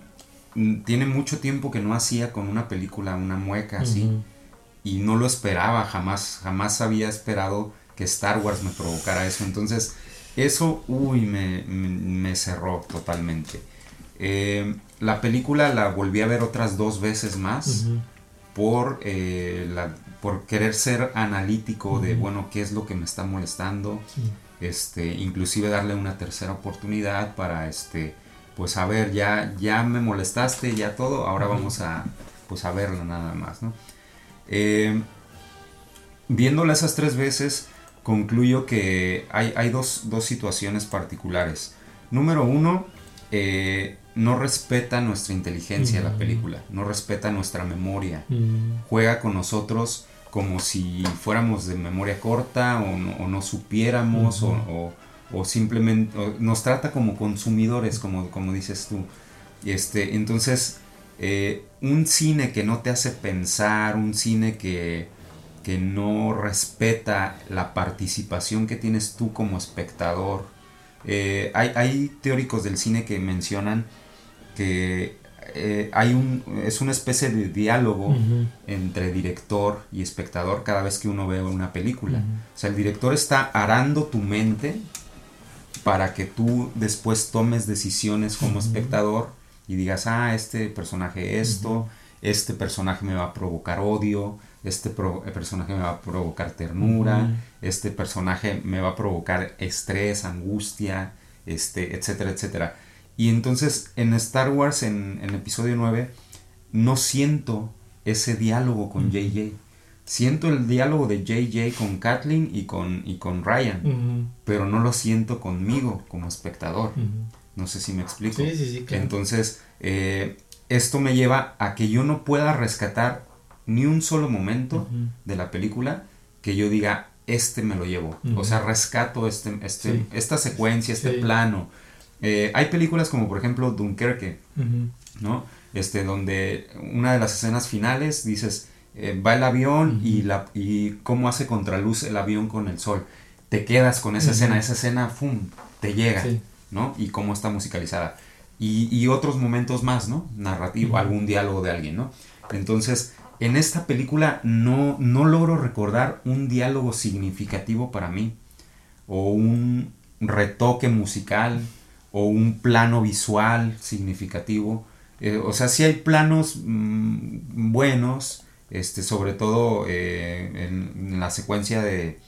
mm, tiene mucho tiempo que no hacía con una película una mueca así. Y no lo esperaba, jamás, jamás había esperado que Star Wars me provocara eso. Entonces, eso, uy, me, cerró totalmente. Eh, la película la volví a ver otras dos veces más por, eh, la, por querer ser analítico de, bueno, qué es lo que me está molestando, este, inclusive darle una tercera oportunidad para, este, pues a ver, ya, ya me molestaste, ya todo, ahora vamos a, pues a verla nada más, ¿no? Eh, viéndola esas tres veces, concluyo que hay, hay dos, dos, situaciones particulares. Número uno, eh, no respeta nuestra inteligencia la mm. película, no respeta nuestra memoria, mm. juega con nosotros como si fuéramos de memoria corta o no, supiéramos o, simplemente nos trata como consumidores, como, como dices tú. Este, entonces, eh, un cine que no te hace pensar, un cine que, que no respeta la participación que tienes tú como espectador, eh, hay, hay, teóricos del cine que mencionan que eh, hay un, es una especie de diálogo entre director y espectador cada vez que uno ve una película. O sea, el director está arando tu mente para que tú después tomes decisiones como espectador y digas, ah, este personaje esto, este personaje me va a provocar odio, este personaje me va a provocar ternura, este personaje me va a provocar estrés, angustia, este, etcétera, etcétera. Y entonces en Star Wars, en, en episodio 9, no siento ese diálogo con JJ. Siento el diálogo de JJ con Kathleen y con, y con Ryan, pero no lo siento conmigo como espectador. No sé si me explico. Sí, sí, sí, Entonces, eh, esto me lleva a que yo no pueda rescatar ni un solo momento de la película que yo diga, este me lo llevo. O sea, rescato este, este, esta secuencia, este plano eh, hay películas como por ejemplo Dunkerque, ¿no? Este, donde una de las escenas finales dices, eh, va el avión y, la, y cómo hace contraluz el avión con el sol. Te quedas con esa escena, esa escena, ¡fum!, te llega, ¿no? Y cómo está musicalizada. Y, y otros momentos más, ¿no? Narrativo, algún diálogo de alguien, ¿no? Entonces, en esta película no, no logro recordar un diálogo significativo para mí, o un retoque musical, o un plano visual significativo. Eh, o sea, sí hay planos mm, buenos, este, sobre todo eh, en, la secuencia de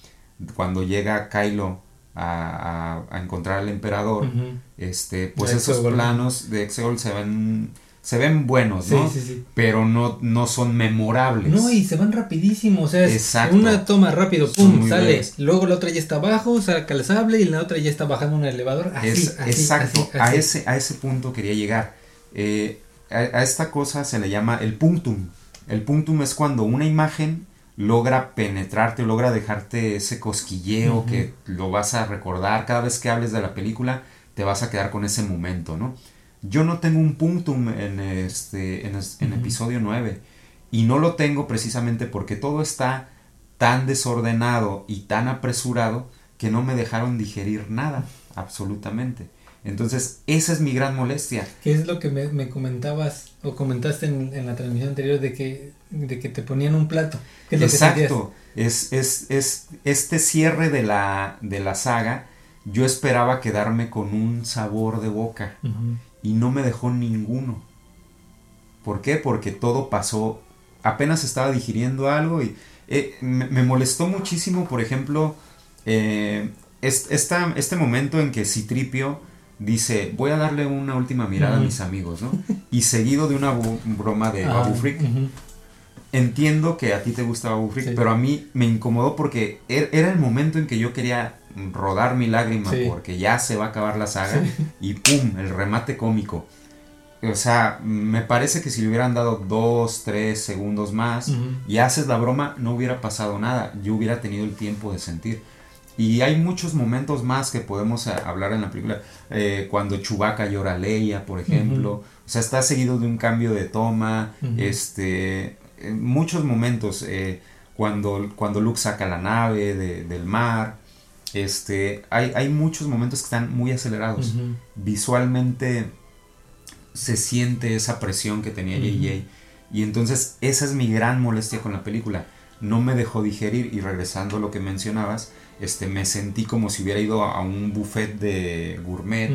cuando llega Kylo a, encontrar al emperador, este, pues esos planos de Exegol se ven se ven buenos, ¿no? Sí, sí, sí. Pero no, no son memorables. No, y se van rapidísimo, o sea, es una toma rápido, pum, sale, luego la otra ya está abajo, saca el sable y la otra ya está bajando un elevador, así, Exacto, A, ese, a ese punto quería llegar. Eh, a, esta cosa se le llama el punctum. El punctum es cuando una imagen logra penetrarte, logra dejarte ese cosquilleo que lo vas a recordar cada vez que hables de la película, te vas a quedar con ese momento, ¿no? Yo no tengo un punctum en, este, en, episodio 9 y no lo tengo precisamente porque todo está tan desordenado y tan apresurado que no me dejaron digerir nada, absolutamente. Entonces, esa es mi gran molestia. ¿Qué es lo que me, comentabas o comentaste en, la transmisión anterior de que, de que te ponían un plato? Exacto. es, es, es, este cierre de la, de la saga, yo esperaba quedarme con un sabor de boca y no me dejó ninguno. ¿Por qué? Porque todo pasó, apenas estaba digiriendo algo y eh, me, molestó muchísimo, por ejemplo, eh, este momento en que Citripio dice, voy a darle una última mirada a mis amigos, ¿no? Y seguido de una broma de Babu Freak. Entiendo que a ti te gusta Babu Freak, pero a mí me incomodó porque er, era el momento en que yo quería rodar mi lágrima porque ya se va a acabar la saga y ¡pum! el remate cómico. O sea, me parece que si le hubieran dado dos, tres segundos más y haces la broma, no hubiera pasado nada. Yo hubiera tenido el tiempo de sentir. Y hay muchos momentos más que podemos eh, hablar en la película. Eh, cuando Chubaca llora a Leia, por ejemplo. O sea, está seguido de un cambio de toma. Este. muchos momentos. Eh, cuando, cuando Luke saca la nave del mar. Este, hay, hay muchos momentos que están muy acelerados. Visualmente se siente esa presión que tenía JJ. Y entonces esa es mi gran molestia con la película. No me dejó digerir y regresando a lo que mencionabas, este, me sentí como si hubiera ido a un buffet de gourmet,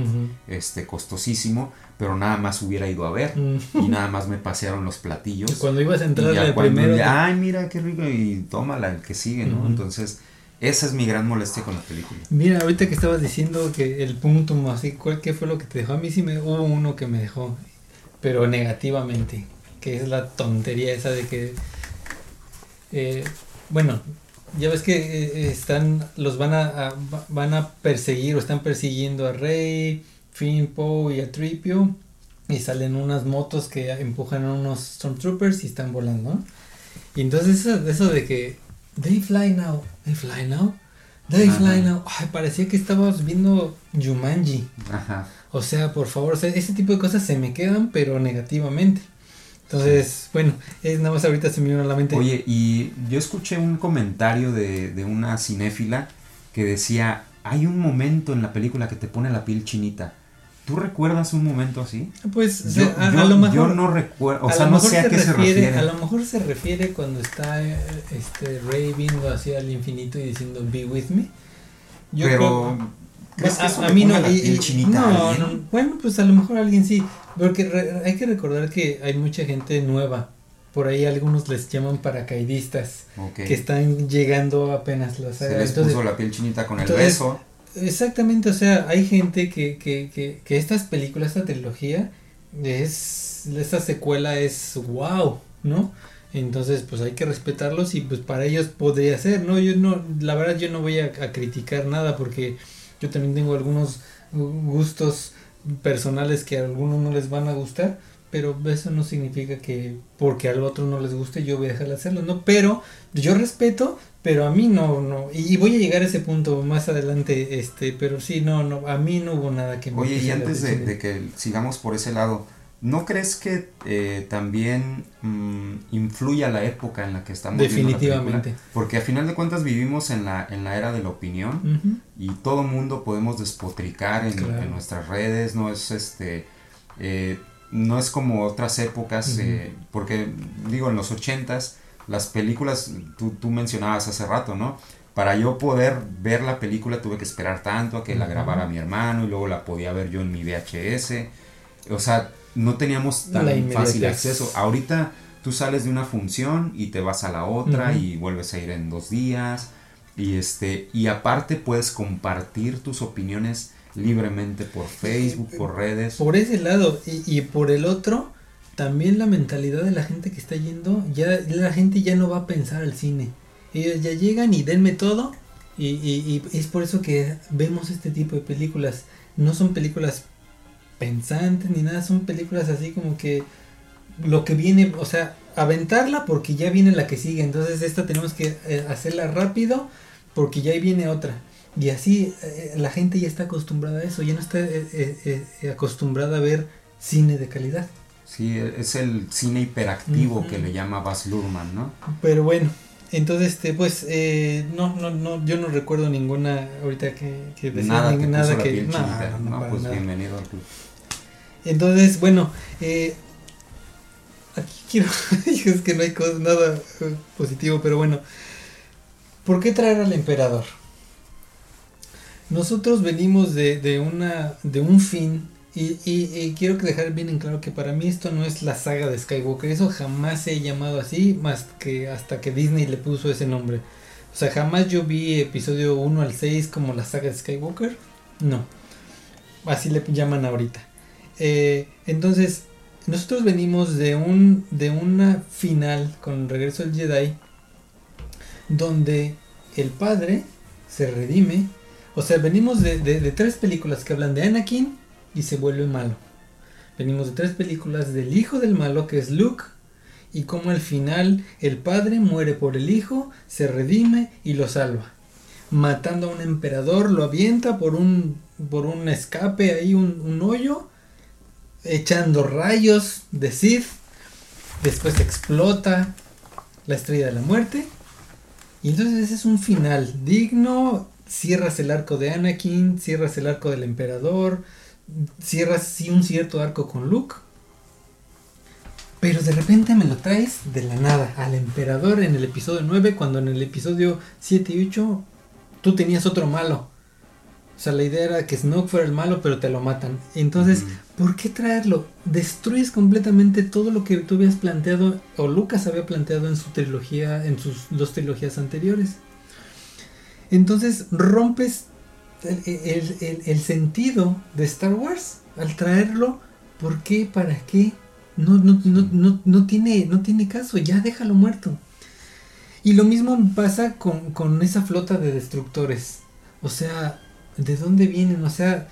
este, costosísimo, pero nada más hubiera ido a ver y nada más me pasearon los platillos. cuando ibas a entrar al primero, ay mira qué rico y tómala el que sigue, ¿no? Entonces esa es mi gran molestia con la película. Mira, ahorita que estabas diciendo que el punto así, ¿cuál qué fue lo que te dejó? A mí sí me hubo uno que me dejó, pero negativamente, que es la tontería esa de que, eh, bueno, ya ves que eh, están, los van a, van a perseguir o están persiguiendo a Rey, Finn, Poe y a Tripio y salen unas motos que empujan a unos Stormtroopers y están volando, ¿no? Y entonces eso de que They Fly Now. They Fly Now. They Fly Now. Ay, parecía que estábamos viendo Jumanji. Ajá. O sea, por favor, o sea, ese tipo de cosas se me quedan, pero negativamente. Entonces, bueno, es nada más ahorita se me vino a la mente. Oye, y yo escuché un comentario de, de una cinéfila que decía, hay un momento en la película que te pone la piel chinita. ¿Tú recuerdas un momento así? Pues yo, a, lo mejor. Yo no recuerdo, o sea, no sé a qué se refiere. A lo mejor se refiere cuando está este Rey viendo hacia el infinito y diciendo Be with me. Yo Pero. ¿crees que a, mí no. no, bueno, pues a lo mejor alguien sí. Porque hay que recordar que hay mucha gente nueva. Por ahí algunos les llaman paracaidistas. Que están llegando apenas. Los, se les puso la piel chinita con el beso. Exactamente, o sea, hay gente que, que, que, que estas películas, esta trilogía, es, esta secuela es wow, ¿no? Entonces, pues hay que respetarlos y pues para ellos podría ser, ¿no? Yo no, la verdad yo no voy a, a criticar nada porque yo también tengo algunos gustos personales que a algunos no les van a gustar, pero eso no significa que porque al otro no les guste yo voy a dejar de hacerlo, ¿no? Pero yo respeto, pero a mí no, no, y voy a llegar a ese punto más adelante, este, pero sí, no, no, a mí no hubo nada que me Oye, y antes de, que sigamos por ese lado, ¿No crees que eh, también mm, influya la época en la que estamos Definitivamente. Porque a final de cuentas vivimos en la, en la era de la opinión y todo mundo podemos despotricar en, nuestras redes, no es este eh, no es como otras épocas, eh, porque digo, en los ochentas, las películas, tú, tú mencionabas hace rato, ¿no? Para yo poder ver la película tuve que esperar tanto a que la grabara mi hermano y luego la podía ver yo en mi VHS. O sea, no teníamos tan fácil acceso. Ahorita tú sales de una función y te vas a la otra y vuelves a ir en dos días. Y este, y aparte puedes compartir tus opiniones libremente por Facebook, por redes. Por ese lado, y, por el otro, también la mentalidad de la gente que está yendo, ya la gente ya no va a pensar al cine. Ellos ya llegan y denme todo. Y, y, y es por eso que vemos este tipo de películas. No son películas pensantes ni nada, son películas así como que lo que viene, o sea, aventarla porque ya viene la que sigue, entonces esta tenemos que eh, hacerla rápido porque ya viene otra. Y así eh, la gente ya está acostumbrada a eso, ya no está eh, acostumbrada a ver cine de calidad. Sí, es el cine hiperactivo que le llama Baz Luhrmann, ¿no? Pero bueno, entonces, este, pues, eh, no, no, no, yo no recuerdo ninguna ahorita que, que nada, que nada que, no, pues bienvenido al club. Entonces, bueno, eh, aquí quiero, <laughs> es que no hay nada eh, positivo, pero bueno, ¿por qué traer al emperador? Nosotros venimos de, de una, de un fin y, y, quiero dejar bien en claro que para mí esto no es la saga de Skywalker. Eso jamás se ha llamado así, más que hasta que Disney le puso ese nombre. O sea, jamás yo vi episodio 1 al 6 como la saga de Skywalker. No. Así le llaman ahorita. Eh, entonces, nosotros venimos de un de una final con Regreso del Jedi donde el padre se redime. O sea, venimos de, tres películas que hablan de Anakin, y se vuelve malo. Venimos de tres películas del hijo del malo que es Luke y como al final el padre muere por el hijo, se redime y lo salva. Matando a un emperador, lo avienta por un, por un escape ahí, un, un hoyo, echando rayos de Sith. Después explota la estrella de la muerte. Y entonces ese es un final digno. Cierras el arco de Anakin, cierras el arco del emperador, cierras sí un cierto arco con Luke. Pero de repente me lo traes de la nada al emperador en el episodio 9, cuando en el episodio 7 y 8 tú tenías otro malo. O sea, la idea era que Snoke fuera el malo, pero te lo matan. Entonces, ¿por qué traerlo? Destruyes completamente todo lo que tú habías planteado, o Lucas había planteado en su trilogía, en sus dos trilogías anteriores. Entonces, rompes el, sentido de Star Wars al traerlo, ¿por qué? ¿Para qué? No, no, no, no, tiene, no tiene caso, ya déjalo muerto. Y lo mismo pasa con, esa flota de destructores. O sea, ¿de dónde vienen? O sea,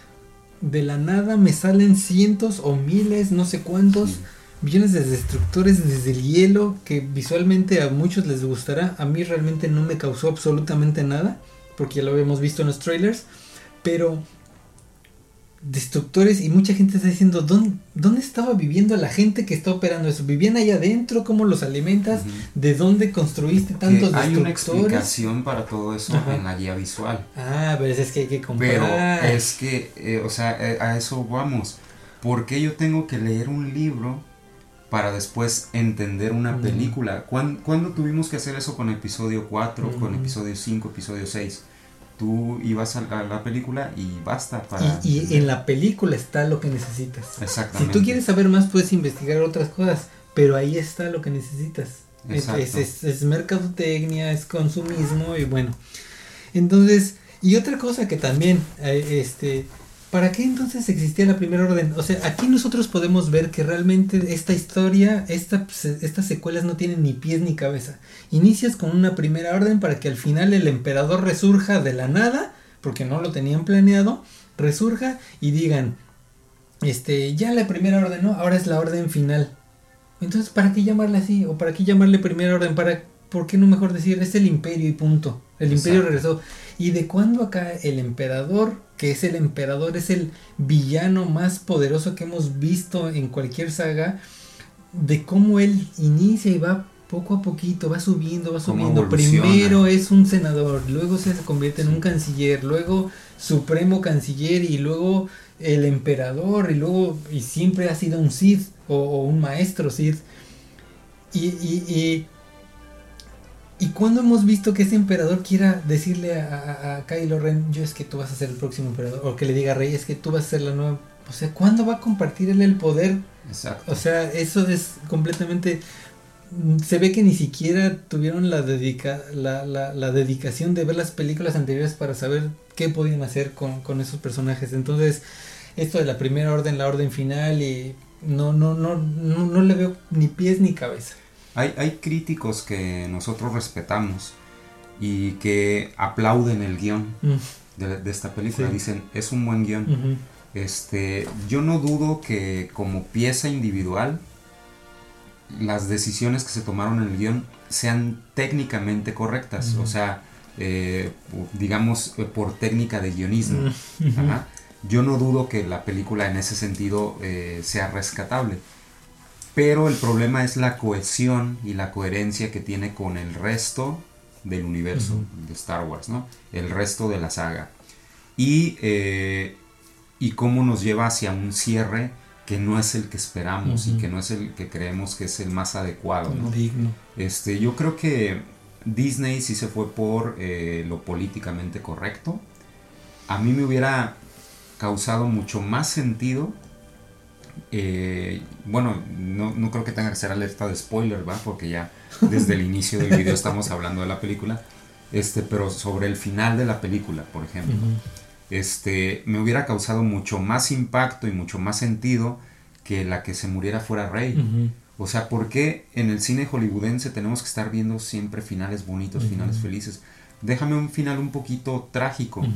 de la nada me salen cientos o miles, no sé cuántos, millones de destructores desde el hielo, que visualmente a muchos les gustará. A mí realmente no me causó absolutamente nada, porque ya lo habíamos visto en los trailers. Pero destructores y mucha gente está diciendo, ¿dónde, ¿dónde estaba viviendo la gente que está operando eso? ¿Vivían allá adentro? ¿Cómo los alimentas? ¿De dónde construiste tantos destructores? Hay una explicación para todo eso en la guía visual. Ah, pero es que hay que comparar. Pero es que, eh, o sea, eh, a eso vamos. ¿Por qué yo tengo que leer un libro para después entender una película? ¿Cuándo, tuvimos que hacer eso con episodio 4, con episodio 5, episodio 6? tú ibas a la, película y basta para... Y, en la película está lo que necesitas. Exactamente. Si tú quieres saber más, puedes investigar otras cosas, pero ahí está lo que necesitas. Es, es, es, mercadotecnia, es consumismo y bueno. Entonces, y otra cosa que también, eh, este, ¿para qué entonces existía la primera orden? O sea, aquí nosotros podemos ver que realmente esta historia, esta, estas secuelas no tienen ni pies ni cabeza. Inicias con una primera orden para que al final el emperador resurja de la nada, porque no lo tenían planeado, resurja y digan, este, ya la primera orden, ¿no? Ahora es la orden final. Entonces, ¿para qué llamarla así? ¿O para qué llamarle primera orden? ¿Para ¿por qué no mejor decir es el imperio y punto? El imperio regresó. ¿Y de cuándo acá el emperador, que es el emperador, es el villano más poderoso que hemos visto en cualquier saga? De cómo él inicia y va poco a poquito, va subiendo, va subiendo. Primero es un senador, luego se convierte en un canciller, luego supremo canciller y luego el emperador y luego y siempre ha sido un Sith o, un maestro Sith. Y, y, y, y, cuando hemos visto que ese emperador quiera decirle a, a, Kylo Ren, yo es que tú vas a ser el próximo emperador, o que le diga a Rey, es que tú vas a ser la nueva... O sea, ¿cuándo va a compartir él el poder? Exacto. O sea, eso es completamente se ve que ni siquiera tuvieron la, dedica, la, la, dedicación de ver las películas anteriores para saber qué podían hacer con, con, esos personajes. Entonces, esto de la primera orden, la orden final, y no, no, no, no, no le veo ni pies ni cabeza. Hay, hay críticos que nosotros respetamos y que aplauden el guion mm. de, esta película. Dicen, es un buen guion. este, yo no dudo que como pieza individual las decisiones que se tomaron en el guion sean técnicamente correctas, o sea, eh, digamos eh, por técnica de guionismo. Yo no dudo que la película en ese sentido eh, sea rescatable, pero el problema es la cohesión y la coherencia que tiene con el resto del universo de Star Wars, ¿no? El resto de la saga. Y, y cómo nos lleva hacia un cierre que no es el que esperamos y que no es el que creemos que es el más adecuado. ¿no? Digno. Este, yo creo que Disney sí se fue por eh, lo políticamente correcto. A mí me hubiera causado mucho más sentido. Eh, bueno, no, no, creo que tenga que ser alerta de spoiler, ¿va? Porque ya desde el inicio del video estamos hablando de la película. Este, pero sobre el final de la película, por ejemplo este, me hubiera causado mucho más impacto y mucho más sentido que la que se muriera fuera Rey. O sea, ¿por qué en el cine hollywoodense tenemos que estar viendo siempre finales bonitos, finales felices? Déjame un final un poquito trágico,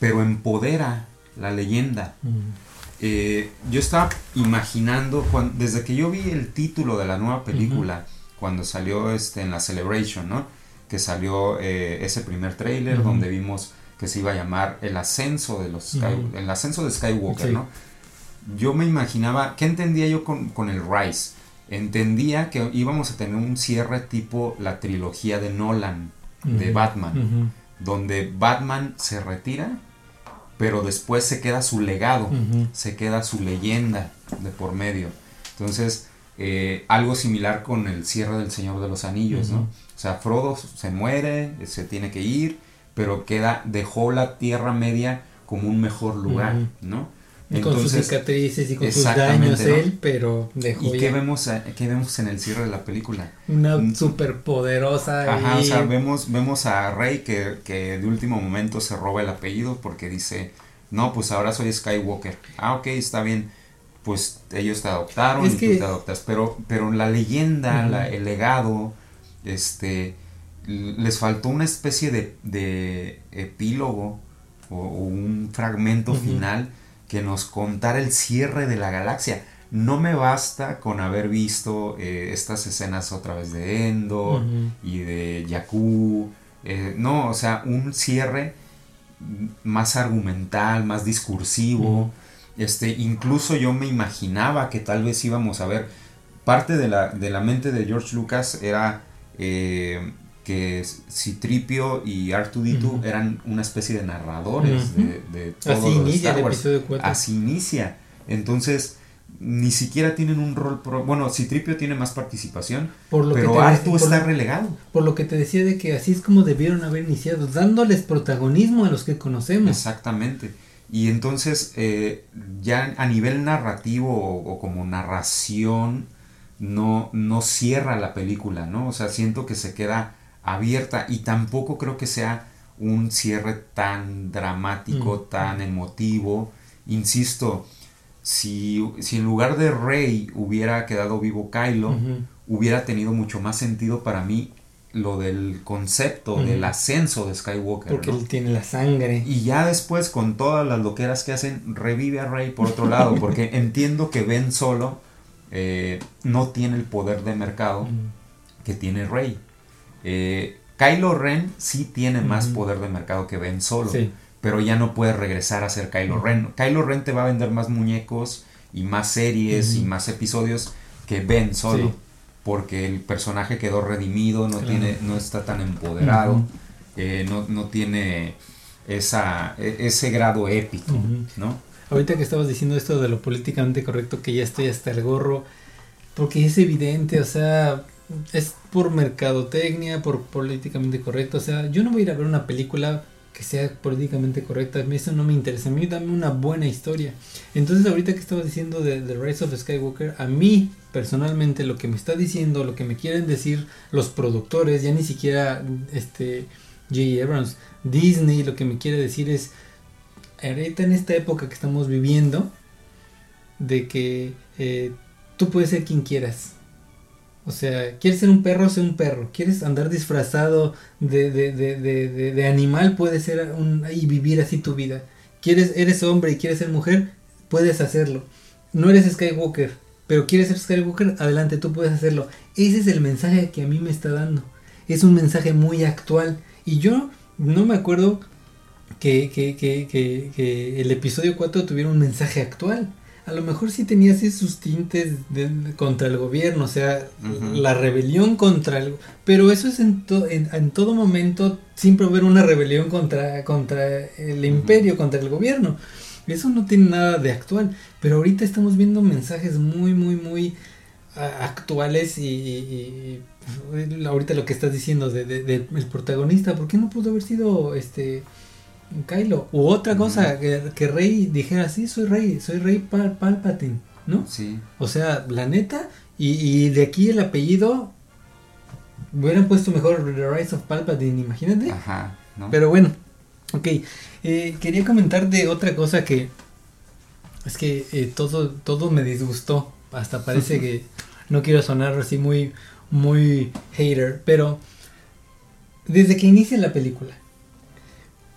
pero empodera la leyenda. Eh, yo estaba imaginando, desde que yo vi el título de la nueva película, cuando salió este, en la Celebration, ¿no? Que salió eh, ese primer trailer donde vimos que se iba a llamar El ascenso de los el ascenso de Skywalker, ¿no? Yo me imaginaba, ¿qué entendía yo con, el Rise? Entendía que íbamos a tener un cierre tipo la trilogía de Nolan, de Batman, donde Batman se retira, pero después se queda su legado, se queda su leyenda de por medio. Entonces, eh, algo similar con el cierre del Señor de los Anillos, ¿no? O sea, Frodo se muere, se tiene que ir, pero queda, dejó la Tierra Media como un mejor lugar, ¿no? Con sus cicatrices y con sus daños él, pero dejó ¿Y qué vemos, qué vemos en el cierre de la película? Una super poderosa. Ajá, o sea, vemos, vemos a Rey que, que de último momento se roba el apellido porque dice, no, pues ahora soy Skywalker. Ah, ok, está bien. Pues ellos te adoptaron y tú te adoptas. Pero, pero la leyenda, el legado, este les faltó una especie de, epílogo o, un fragmento final que nos contara el cierre de la galaxia. No me basta con haber visto eh, estas escenas otra vez de Endor y de Jakku. Eh, no, o sea, un cierre más argumental, más discursivo. Este, incluso yo me imaginaba que tal vez íbamos a ver parte de la, de la mente de George Lucas era eh, que Citripio y Artudito eran una especie de narradores de, de, todo Así inicia el episodio 4. Así inicia. Entonces, ni siquiera tienen un rol. bueno, Citripio tiene más participación, por lo pero Artu está relegado. Por lo que te decía de que así es como debieron haber iniciado, dándoles protagonismo a los que conocemos. Exactamente. Y entonces, eh, ya a nivel narrativo o, o, como narración, no, no cierra la película, ¿no? O sea, siento que se queda abierta y tampoco creo que sea un cierre tan dramático, mm. tan emotivo. Insisto, si, si, en lugar de Rey hubiera quedado vivo Kylo, hubiera tenido mucho más sentido para mí lo del concepto del ascenso de Skywalker. Porque él tiene la sangre. Y ya después, con todas las loqueras que hacen, revive a Rey por otro lado, porque <laughs> entiendo que Ben solo eh, no tiene el poder de mercado que tiene Rey. Eh, Kylo Ren sí tiene más poder de mercado que Ben Solo. Pero ya no puede regresar a ser Kylo Ren. Kylo Ren te va a vender más muñecos y más series y más episodios que Ben Solo. Porque el personaje quedó redimido, no, tiene, no está tan empoderado, eh, no, no, tiene esa, e, ese grado épico, ¿no? Ahorita que estabas diciendo esto de lo políticamente correcto, que ya estoy hasta el gorro, porque es evidente, o sea, es por mercadotecnia, por políticamente correcto. O sea, yo no voy a ir a ver una película que sea políticamente correcta. Eso no me interesa. A mí dame una buena historia. Entonces, ahorita que estaba diciendo de The Rise of Skywalker, a mí personalmente lo que me está diciendo, lo que me quieren decir los productores, ya ni siquiera este J. Abrams, Disney, lo que me quiere decir es ahorita en esta época que estamos viviendo, de que eh, tú puedes ser quien quieras o sea, quieres ser un perro, sé un perro. Quieres andar disfrazado de, de, de, de, animal, puedes ser un, y vivir así tu vida. Quieres, eres hombre y quieres ser mujer, puedes hacerlo. No eres Skywalker, pero quieres ser Skywalker, adelante, tú puedes hacerlo. Ese es el mensaje que a mí me está dando. Es un mensaje muy actual. Y yo no me acuerdo que, que, que, que el episodio 4 tuviera un mensaje actual a lo mejor sí tenía así sus tintes contra el gobierno, o sea, la rebelión contra el... Pero eso es en, en, todo momento, siempre haber una rebelión contra, contra el imperio, contra el gobierno. Eso no tiene nada de actual, pero ahorita estamos viendo mensajes muy, muy, muy actuales y, ahorita lo que estás diciendo de, de, el protagonista, ¿por qué no pudo haber sido este Kylo. U otra cosa, que, Rey dijera, sí, soy Rey, soy Rey Palpatine, ¿no? Sí. O sea, la neta, y, de aquí el apellido, hubieran puesto mejor The Rise of Palpatine, imagínate. Ajá, ¿no? Pero bueno, ok. Eh, quería comentar de otra cosa que es que eh, todo, todo me disgustó. Hasta parece <laughs> que no quiero sonar así muy, muy hater, pero desde que inicia la película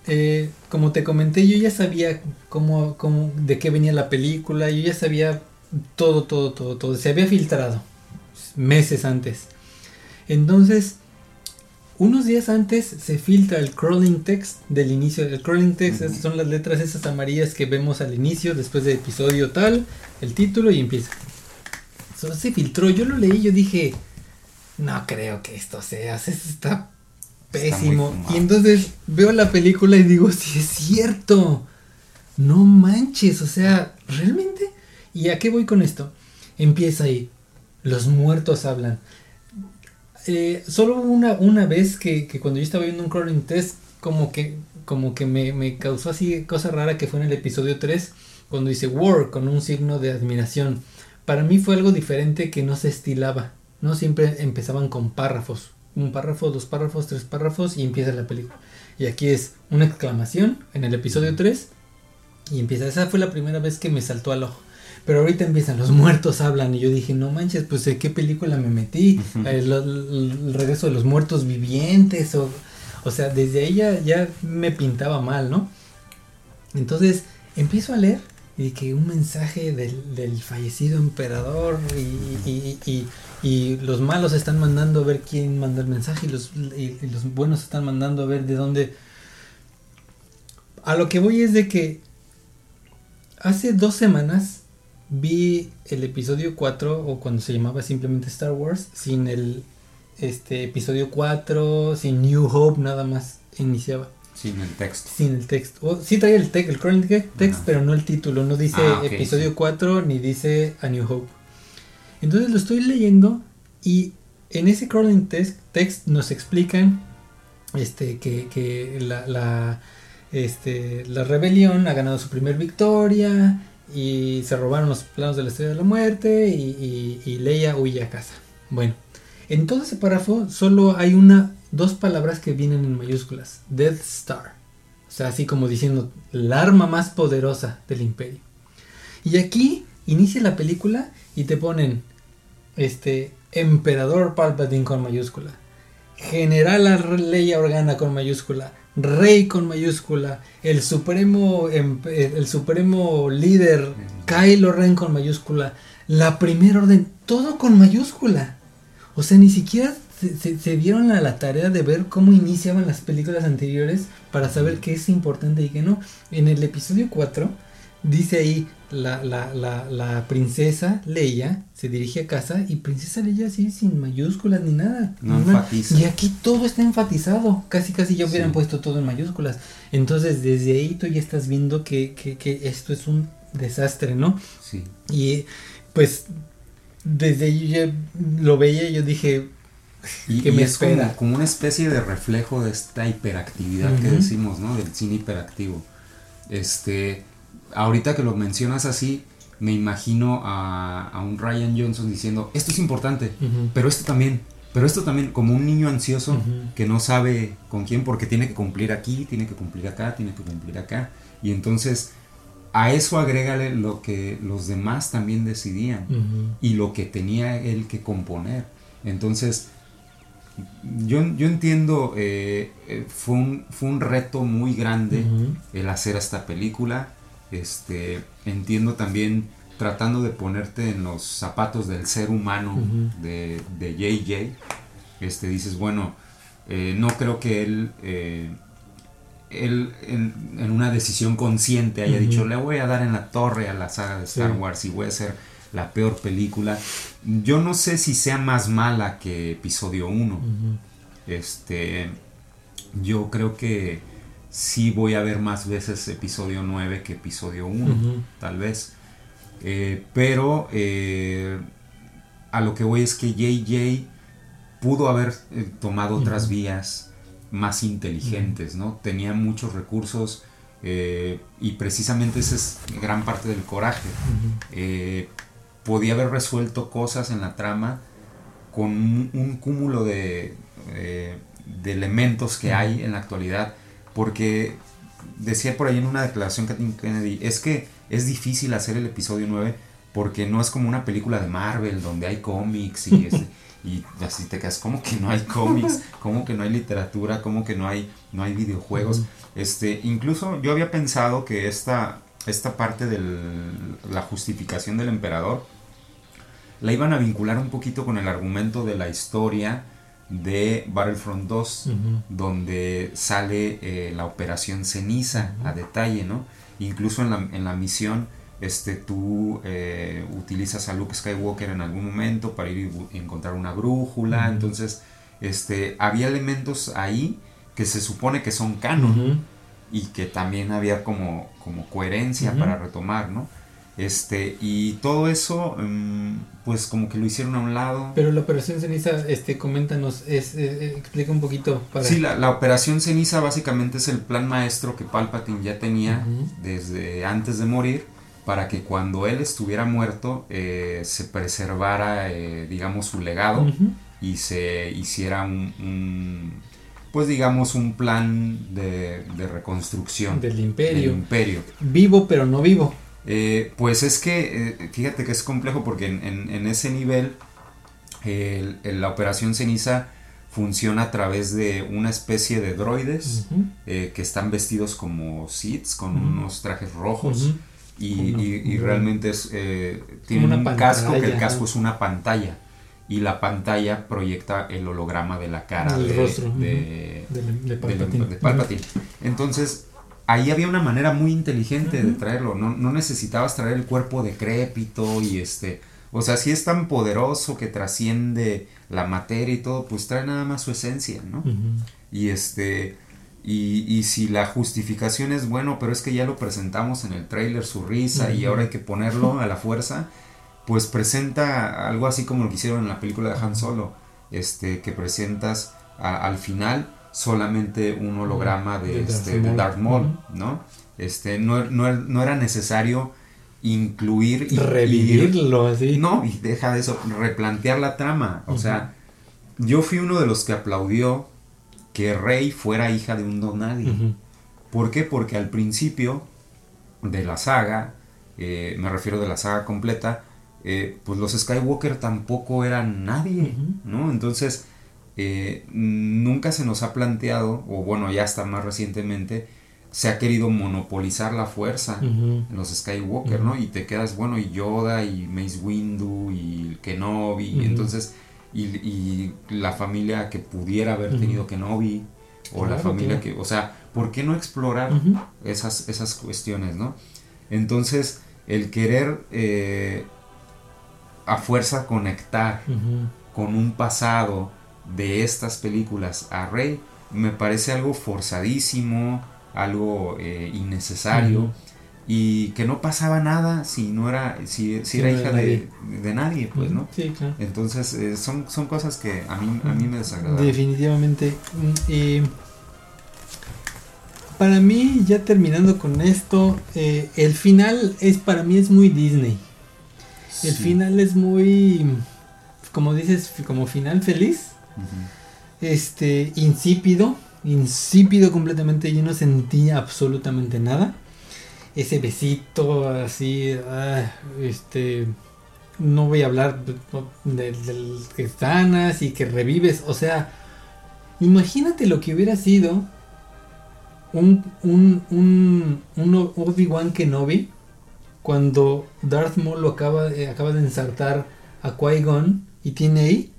eh, como te comenté, yo ya sabía cómo, cómo, de qué venía la película, yo ya sabía todo, todo, todo, todo. Se había filtrado meses antes. Entonces, unos días antes se filtra el crawling text del inicio. El crawling text son las letras esas amarillas que vemos al inicio, después del episodio tal, el título y empieza. Eso se filtró, yo lo leí, yo dije, no creo que esto sea, está pésimo. Y entonces veo la película y digo, sí es cierto. No manches, o sea, ¿realmente? ¿Y a qué voy con esto? Empieza ahí. Los muertos hablan. Eh, solo una, una vez que, cuando yo estaba viendo un crawling test, como que, como que me, me, causó así cosa rara que fue en el episodio 3, cuando dice war con un signo de admiración. Para mí fue algo diferente que no se estilaba. No siempre empezaban con párrafos un párrafo, dos párrafos, tres párrafos y empieza la película. Y aquí es una exclamación en el episodio 3 y empieza. Esa fue la primera vez que me saltó al ojo. Pero ahorita empiezan, los muertos hablan y yo dije, no manches, pues de qué película me metí. el, regreso de los muertos vivientes o, o sea, desde ahí ya, me pintaba mal, ¿no? Entonces empiezo a leer y que un mensaje del, del fallecido emperador y, y, y los malos están mandando a ver quién manda el mensaje y los, y, los buenos están mandando a ver de dónde... A lo que voy es de que hace dos semanas vi el episodio 4 o cuando se llamaba simplemente Star Wars sin el este episodio 4, sin New Hope nada más iniciaba. Sin el texto. Sin el texto. sí traía el, text, el current text, pero no el título. No dice ah, episodio 4 ni dice A New Hope. Entonces lo estoy leyendo y en ese crawling text, nos explican este, que, la, este, la rebelión ha ganado su primer victoria y se robaron los planos de la estrella de la muerte y, y, Leia huye a casa. Bueno, en todo ese párrafo solo hay una, dos palabras que vienen en mayúsculas. Death Star. O sea, así como diciendo, la arma más poderosa del imperio. Y aquí inicia la película y te ponen este Emperador Palpatine con mayúscula, General Leia Organa con mayúscula, Rey con mayúscula, el supremo el supremo líder Kylo Ren con mayúscula, la primera orden, todo con mayúscula. O sea, ni siquiera se, se, dieron a la tarea de ver cómo iniciaban las películas anteriores para saber qué es importante y qué no. En el episodio 4 dice ahí la, la, la, la princesa Leia se dirige a casa y princesa Leia así sin mayúsculas ni nada. No enfatiza. Y aquí todo está enfatizado. Casi casi ya hubieran puesto todo en mayúsculas. Entonces desde ahí tú ya estás viendo que, que, que esto es un desastre, ¿no? Sí. Y pues desde ahí yo lo veía y yo dije y, que me es? Como, una especie de reflejo de esta hiperactividad que decimos, ¿no? Del cine hiperactivo. Este, ahorita que lo mencionas así, me imagino a, a un Ryan Johnson diciendo, esto es importante, pero esto también, pero esto también, como un niño ansioso que no sabe con quién, porque tiene que cumplir aquí, tiene que cumplir acá, tiene que cumplir acá. Y entonces a eso agrégale lo que los demás también decidían y lo que tenía él que componer. Entonces, yo, yo entiendo, eh, eh, fue, un, fue un reto muy grande el hacer esta película. Este, entiendo también tratando de ponerte en los zapatos del ser humano de, de JJ. Este, dices, bueno, eh, no creo que él él en, una decisión consciente haya dicho, le voy a dar en la torre a la saga de Star Wars y voy a ser la peor película. Yo no sé si sea más mala que episodio 1. Este, yo creo que sí voy a ver más veces episodio 9 que episodio 1, tal vez. Eh, pero eh, a lo que voy es que JJ pudo haber eh, tomado otras vías más inteligentes, ¿no? Tenía muchos recursos y precisamente esa es gran parte del coraje. Podía haber resuelto cosas en la trama con un, cúmulo de, de, elementos que hay en la actualidad, porque decía por ahí en una declaración Kathleen Kennedy, es que es difícil hacer el episodio 9 porque no es como una película de Marvel donde hay cómics y... Este, y así te quedas, como que no hay cómics? como que no hay literatura? como que no hay, no hay videojuegos? este, incluso yo había pensado que esta, esta parte de la justificación del emperador la iban a vincular un poquito con el argumento de la historia de Battlefront 2, donde sale eh, la operación ceniza a detalle, ¿no? Incluso en la, en la misión este, tú eh, utilizas a Luke Skywalker en algún momento para ir a encontrar una brújula, entonces este, había elementos ahí que se supone que son canon y que también había como, como coherencia para retomar, ¿no? Este, y todo eso, mm, pues como que lo hicieron a un lado. Pero la operación ceniza, este, coméntanos, es, eh, eh, explica un poquito para... Sí, la, la, operación ceniza básicamente es el plan maestro que Palpatine ya tenía desde antes de morir para que cuando él estuviera muerto eh, se preservara, eh, digamos, su legado y se hiciera un, pues digamos, un plan de, reconstrucción del imperio. imperio. Vivo pero no vivo. Eh, pues es que, fíjate que es complejo porque en, ese nivel la operación ceniza funciona a través de una especie de droides que están vestidos como Sith con unos trajes rojos. Y, realmente es, eh, tiene un casco que el casco es una pantalla. Y la pantalla proyecta el holograma de la cara de, rostro, de, Palpatine. Entonces, ahí había una manera muy inteligente de traerlo, no, no, necesitabas traer el cuerpo decrépito y este, o sea, si es tan poderoso que trasciende la materia y todo, pues trae nada más su esencia, ¿no? Y este y, si la justificación es bueno, pero es que ya lo presentamos en el trailer, su risa, y ahora hay que ponerlo a la fuerza, pues presenta algo así como lo que hicieron en la película de Han Solo, este, que presentas al final solamente un holograma de, este, de Darth Maul, ¿no? Este, no, no, era necesario incluir y revivirlo así. No, y deja de eso, replantear la trama. O sea, yo fui uno de los que aplaudió que Rey fuera hija de un don nadie. ¿Por qué? Porque al principio de la saga, eh, me refiero de la saga completa, eh, pues los Skywalker tampoco eran nadie, ¿no? Entonces, eh, nunca se nos ha planteado, o bueno, ya hasta más recientemente, se ha querido monopolizar la fuerza en los Skywalker, ¿no? Y te quedas, bueno, y Yoda, y Mace Windu, y Kenobi, entonces y, la familia que pudiera haber tenido Kenobi o la familia que, o sea, ¿por qué no explorar esas, esas cuestiones, no? Entonces, el querer eh, a fuerza conectar con un pasado de estas películas a Rey, me parece algo forzadísimo, algo eh, innecesario y que no pasaba nada si no era si, si era hija de, de, nadie pues no sí, claro. entonces eh, son, son cosas que a mí a mí me desagradan. Definitivamente. Y para mí ya terminando con esto eh, el final es para mí es muy Disney. El final es muy como dices como final feliz este insípido insípido completamente yo no sentía absolutamente nada. Ese besito así, ah, este, no voy a hablar de, que sanas y que revives, o sea, imagínate lo que hubiera sido un, un, Obi-Wan Kenobi cuando Darth Maul lo acaba, acaba de ensartar a Qui-Gon y tiene ahí,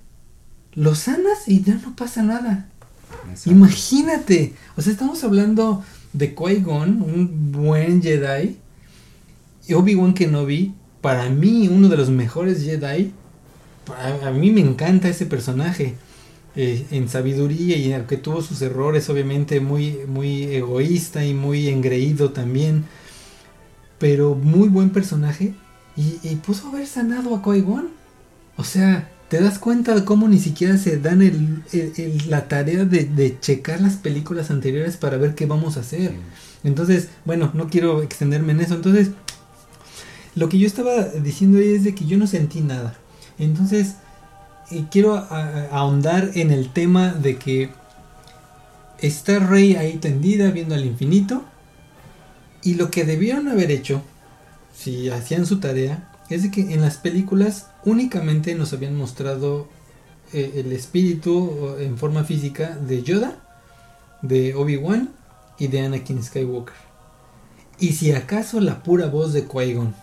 lo sanas y ya no pasa nada. Imagínate, o sea, estamos hablando de Qui-Gon, un buen Jedi. Y Obi-Wan Kenobi, para mí, uno de los mejores Jedi. A, mí me encanta ese personaje. Eh, en sabiduría y aunque tuvo sus errores, obviamente muy, muy egoísta y muy engreído también. Pero muy buen personaje. Y, y puso haber sanado a Qui-Gon. O sea, te das cuenta de cómo ni siquiera se dan el, la tarea de, checar las películas anteriores para ver qué vamos a hacer. Entonces, bueno, no quiero extenderme en eso. Entonces, lo que yo estaba diciendo ahí es de que yo no sentí nada. Entonces, eh, quiero ahondar en el tema de que está Rey ahí tendida viendo al infinito. Y lo que debieron haber hecho, si hacían su tarea, es de que en las películas únicamente nos habían mostrado eh, el espíritu en forma física de Yoda, de Obi-Wan y de Anakin Skywalker. Y si acaso la pura voz de Qui-Gon,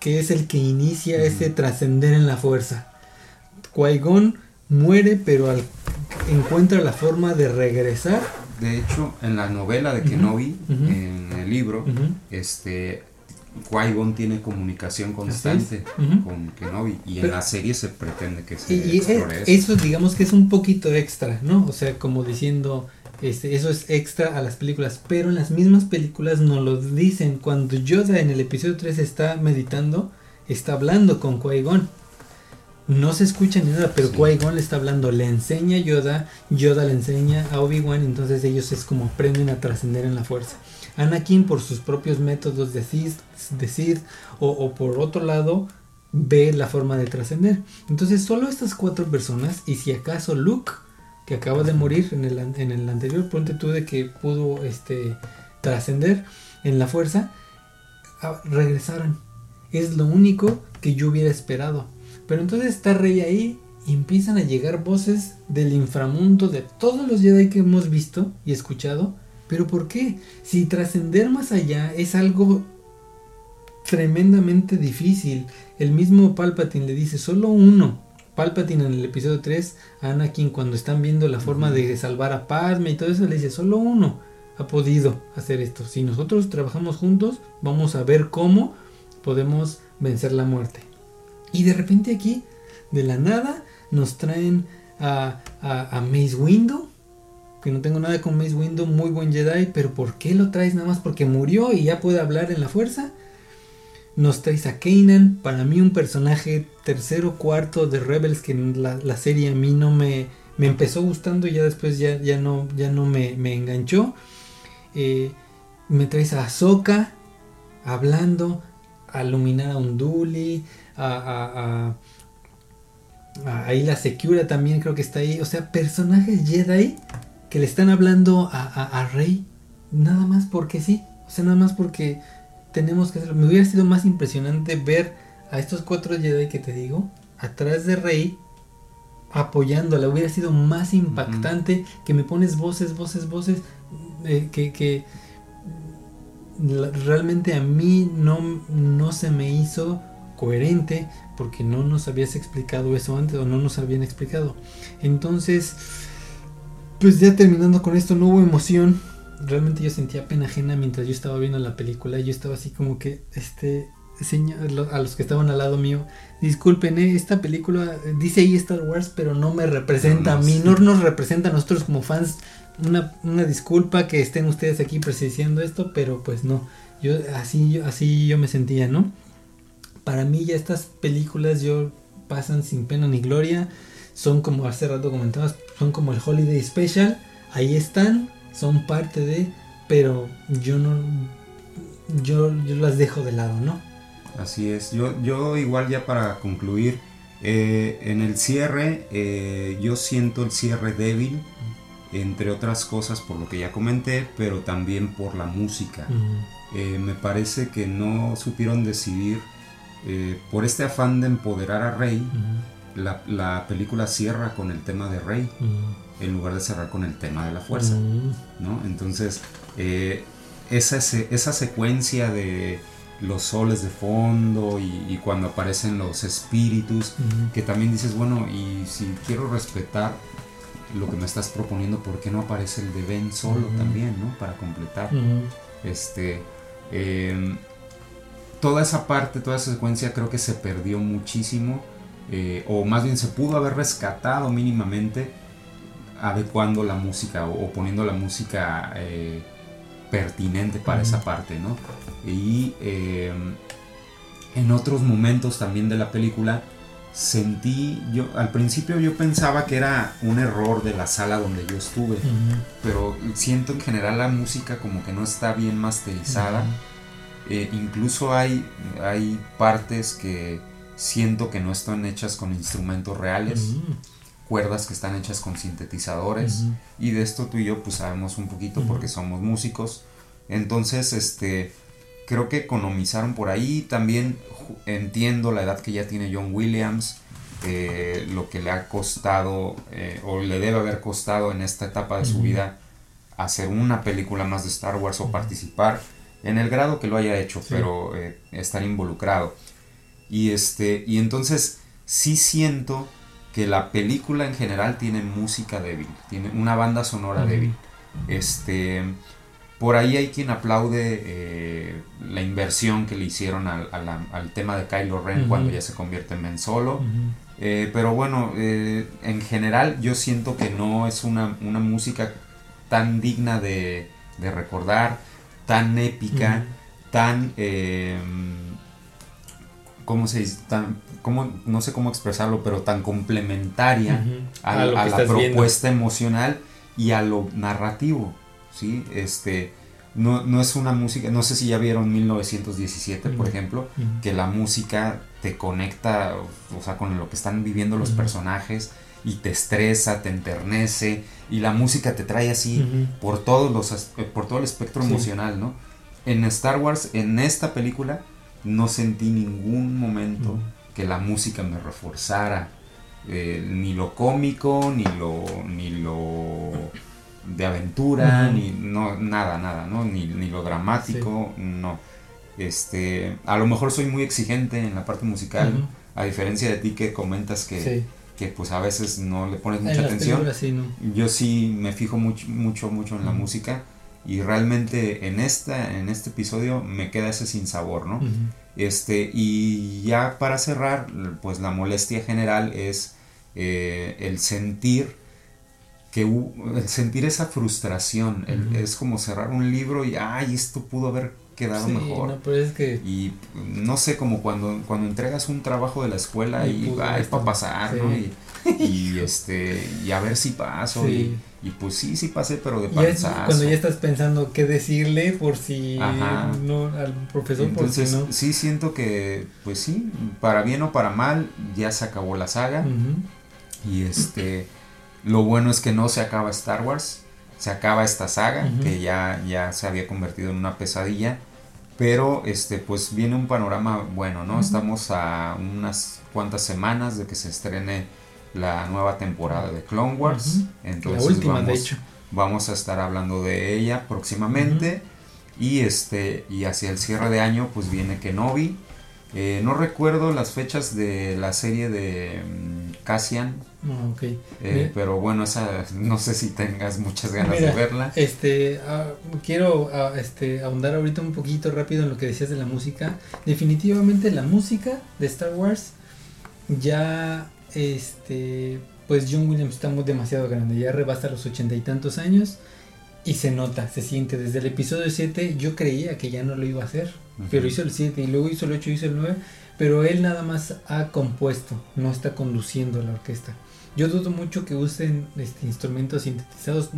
que es el que inicia ese trascender en la fuerza. Qui-Gon muere, pero al, encuentra la forma de regresar. De hecho, en la novela de Kenobi, en el libro, este Qui-Gon tiene comunicación constante con Kenobi y en la serie se pretende que se y, explore eso. digamos que es un poquito extra, ¿no? O sea, como diciendo este, eso es extra a las películas, pero en las mismas películas nos lo dicen cuando Yoda en el episodio 3 está meditando, está hablando con Qui-Gon. No se escucha ni nada, pero Qui-Gon le está hablando, le enseña a Yoda, Yoda le enseña a Obi-Wan, entonces ellos es como aprenden a trascender en la fuerza. Anakin por sus propios métodos de Sith, o, por otro lado ve la forma de trascender. Entonces solo estas cuatro personas y si acaso Luke que acaba de morir en el, en el anterior, ponte tú de que pudo este, trascender en la fuerza, ah, regresaron. Es lo único que yo hubiera esperado. Pero entonces está Rey ahí y empiezan a llegar voces del inframundo de todos los Jedi que hemos visto y escuchado pero ¿por qué? Si trascender más allá es algo tremendamente difícil. El mismo Palpatine le dice, solo uno. Palpatine en el episodio 3, a Anakin cuando están viendo la forma de salvar a Padme y todo eso, le dice, solo uno ha podido hacer esto. Si nosotros trabajamos juntos, vamos a ver cómo podemos vencer la muerte. Y de repente aquí, de la nada, nos traen a, a, a Mace Windu que no tengo nada con Mace Windu, muy buen Jedi, pero ¿por qué lo traes nada más porque murió y ya puede hablar en la fuerza? Nos traes a Kanan, para mí un personaje tercero, cuarto de Rebels que en la, serie a mí no me, me empezó gustando y ya después ya, ya no, ya no me, me enganchó. Eh, me traes a Ahsoka hablando, a Luminar a Unduli, a, a, a, ahí la Secura también creo que está ahí. O sea, personajes Jedi que le están hablando a, Rey nada más porque sí. O sea, nada más porque tenemos que hacerlo. Me hubiera sido más impresionante ver a estos cuatro Jedi que te digo atrás de Rey apoyándola. Hubiera sido más impactante que me pones voces, voces, voces. Eh, que, que realmente a mí no, no se me hizo coherente porque no nos habías explicado eso antes o no nos habían explicado. Entonces, pues ya terminando con esto, no hubo emoción. Realmente yo sentía pena ajena mientras yo estaba viendo la película. Yo estaba así como que, este, a los que estaban al lado mío, disculpen, ¿eh? esta película dice ahí Star Wars, pero no me representa a mí, no nos representa a nosotros como fans. Una, una disculpa que estén ustedes aquí presenciando esto, pero pues no. Yo así, yo, así yo me sentía, ¿no? Para mí ya estas películas yo pasan sin pena ni gloria. Son como hace rato comentabas, son como el Holiday Special. Ahí están, son parte de, pero yo no, yo, yo las dejo de lado, ¿no? Así es. Yo, yo igual ya para concluir, eh, en el cierre, eh, yo siento el cierre débil entre otras cosas por lo que ya comenté, pero también por la música. Eh, me parece que no supieron decidir, por este afán de empoderar a Rey, la, la, película cierra con el tema de Rey, en lugar de cerrar con el tema de la fuerza. ¿no? Entonces, eh, esa, esa secuencia de los soles de fondo y, y cuando aparecen los espíritus, que también dices, bueno, y si quiero respetar lo que me estás proponiendo, ¿por qué no aparece el de Ben solo también, ¿no? Para completar. Este. Eh, toda esa parte, toda esa secuencia creo que se perdió muchísimo. Eh, o más bien se pudo haber rescatado mínimamente adecuando la música o, o poniendo la música eh, pertinente para esa parte, ¿no? Y en otros momentos también de la película sentí, yo al principio yo pensaba que era un error de la sala donde yo estuve, pero siento en general la música como que no está bien masterizada. Eh, incluso hay, hay partes que siento que no están hechas con instrumentos reales, cuerdas que están hechas con sintetizadores, y de esto tú y yo pues sabemos un poquito porque somos músicos. Entonces, este, creo que economizaron por ahí. También entiendo la edad que ya tiene John Williams, eh, lo que le ha costado eh, o le debe haber costado en esta etapa de su vida hacer una película más de Star Wars o participar en el grado que lo haya hecho, pero eh, estar involucrado. Y este y entonces sí siento que la película en general tiene música débil, tiene una banda sonora débil. Este por ahí hay quien aplaude eh, la inversión que le hicieron al, tema de Kylo Ren cuando ya se convierte en Men Solo. Eh, pero bueno, eh, en general yo siento que no es una, música tan digna de, recordar, tan épica, tan... ¿Cómo se dice? Tan, no sé cómo expresarlo, pero tan complementaria a, la propuesta emocional y a lo narrativo. ¿sí? Este, no, no, es una música, no sé si ya vieron 1917, por ejemplo, que la música te conecta, o sea, con lo que están viviendo los personajes y te estresa, te enternece y la música te trae así por todos los por todo el espectro emocional, ¿no? En Star Wars, en esta película, no sentí ningún momento que la música me reforzara eh, ni lo cómico, ni lo, ni lo de aventura, ni no, nada, nada, ¿no? Ni, lo dramático, no. Este, a lo mejor soy muy exigente en la parte musical, a diferencia de ti que comentas que, que pues a veces no le pones mucha atención. Yo sí me fijo mucho, mucho, mucho en la música y realmente en esta, en este episodio me queda ese sinsabor, ¿no? Este, y ya para cerrar, pues la molestia general es eh, el sentir que sentir esa frustración, es como cerrar un libro y, ay, esto pudo haber quedado mejor. Y no sé, como cuando, cuando entregas un trabajo de la escuela y, es para pasar, ¿no? Y, este, y a ver si paso. Y, pues sí, sí pasé, pero de panzazo. Cuando ya estás pensando qué decirle por si no al profesor, Entonces, por si no. Sí siento que, pues sí, para bien o para mal, ya se acabó la saga. Y este lo bueno es que no se acaba Star Wars, se acaba esta saga, que ya, ya se había convertido en una pesadilla. Pero este, pues viene un panorama bueno, ¿no? Estamos a unas cuantas semanas de que se estrene la nueva temporada de Clone Wars. Entonces la última, vamos, de hecho. vamos a estar hablando de ella próximamente. Y este, y hacia el cierre de año, pues viene Kenobi. Eh, no recuerdo las fechas de la serie de mm, Cassian. Ah, ok. eh, pero bueno, esa no sé si tengas muchas ganas Mira, de verla. Este, ah, quiero ah, este, ahondar ahorita un poquito rápido en lo que decías de la música. Definitivamente la música de Star Wars ya, este, pues John Williams está muy demasiado grande, ya rebasa los ochenta y tantos años y se nota, se siente. Desde el episodio 7 yo creía que ya no lo iba a hacer, pero hizo el 7 y luego hizo el 8 y hizo el 9, pero él nada más ha compuesto, no está conduciendo la orquesta. Yo dudo mucho que usen este, instrumentos sintetizados.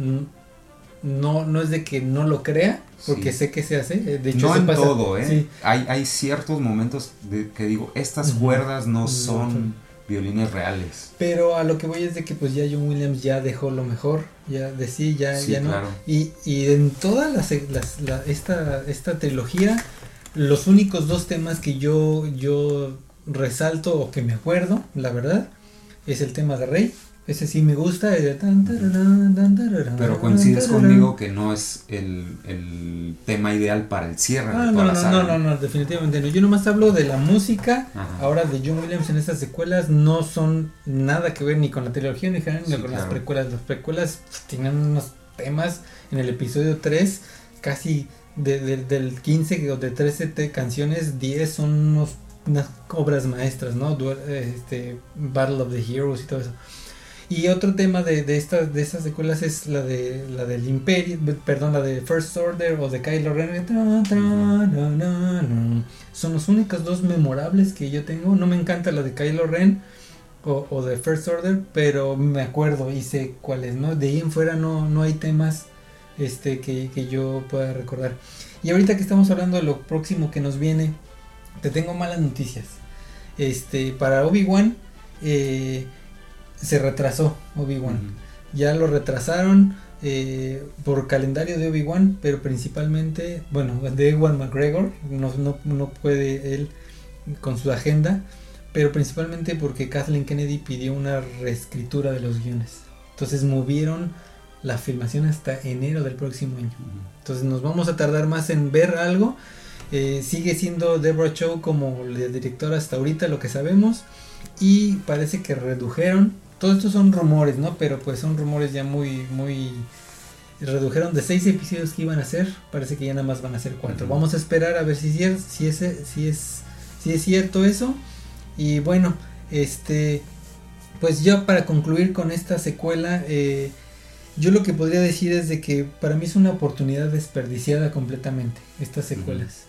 No, no es de que no lo crea, porque Sí. sé que se hace. De hecho, no en pasa- todo, ¿eh? sí. Hay, hay ciertos momentos de, que digo, estas cuerdas no son. Violines reales. Pero a lo que voy es de que pues ya John Williams ya dejó lo mejor, ya de sí, ya, Sí, ya no. claro. Y, y en toda la, se- las- la- esta, esta trilogía, los únicos dos temas que yo, yo resalto o que me acuerdo, la verdad, es el tema de Rey. Ese sí me gusta. Pero coincides conmigo que no es el, el tema ideal para el cierre Ah, de no, toda no, la saga. no, no, no, definitivamente no. Yo nomás hablo de la música. Ajá. Ahora de John Williams en estas secuelas no son nada que ver ni con la trilogía ni con Sí, las claro. precuelas. Las precuelas tienen unos temas en el episodio 3, casi de- de- del 15 o de 13 te- canciones, 10 son unos, unas obras maestras, ¿no? Eh, Este, Battle of the Heroes y todo eso. Y otro tema de, de estas de estas secuelas es la de la del Imperio, perdón, la de First Order o de Kylo Ren. Son los únicos dos memorables que yo tengo. No me encanta la de Kylo Ren o, o de First Order, pero me acuerdo y sé cuáles, ¿no? De ahí en fuera no, no hay temas este que, que yo pueda recordar. Y ahorita que estamos hablando de lo próximo que nos viene, te tengo malas noticias. Este, para Obi-Wan eh, se retrasó Obi-Wan. Ya lo retrasaron eh, por calendario de Obi-Wan, pero principalmente, bueno, de Ewan McGregor, no, no, no puede él con su agenda, pero principalmente porque Kathleen Kennedy pidió una reescritura de los guiones. Entonces movieron la filmación hasta enero del próximo año. Entonces nos vamos a tardar más en ver algo. Eh, sigue siendo Deborah Chow como la directora hasta ahorita, lo que sabemos. Y parece que redujeron. Todos estos son rumores, ¿no? Pero pues son rumores ya muy, muy... Redujeron de seis episodios que iban a hacer. Parece que ya nada más van a ser cuatro. Vamos a esperar a ver si, es si, ese- si, es, si es cierto eso. Y bueno, este... Pues ya para concluir con esta secuela... eh, yo lo que podría decir es de que para mí es una oportunidad desperdiciada completamente estas secuelas.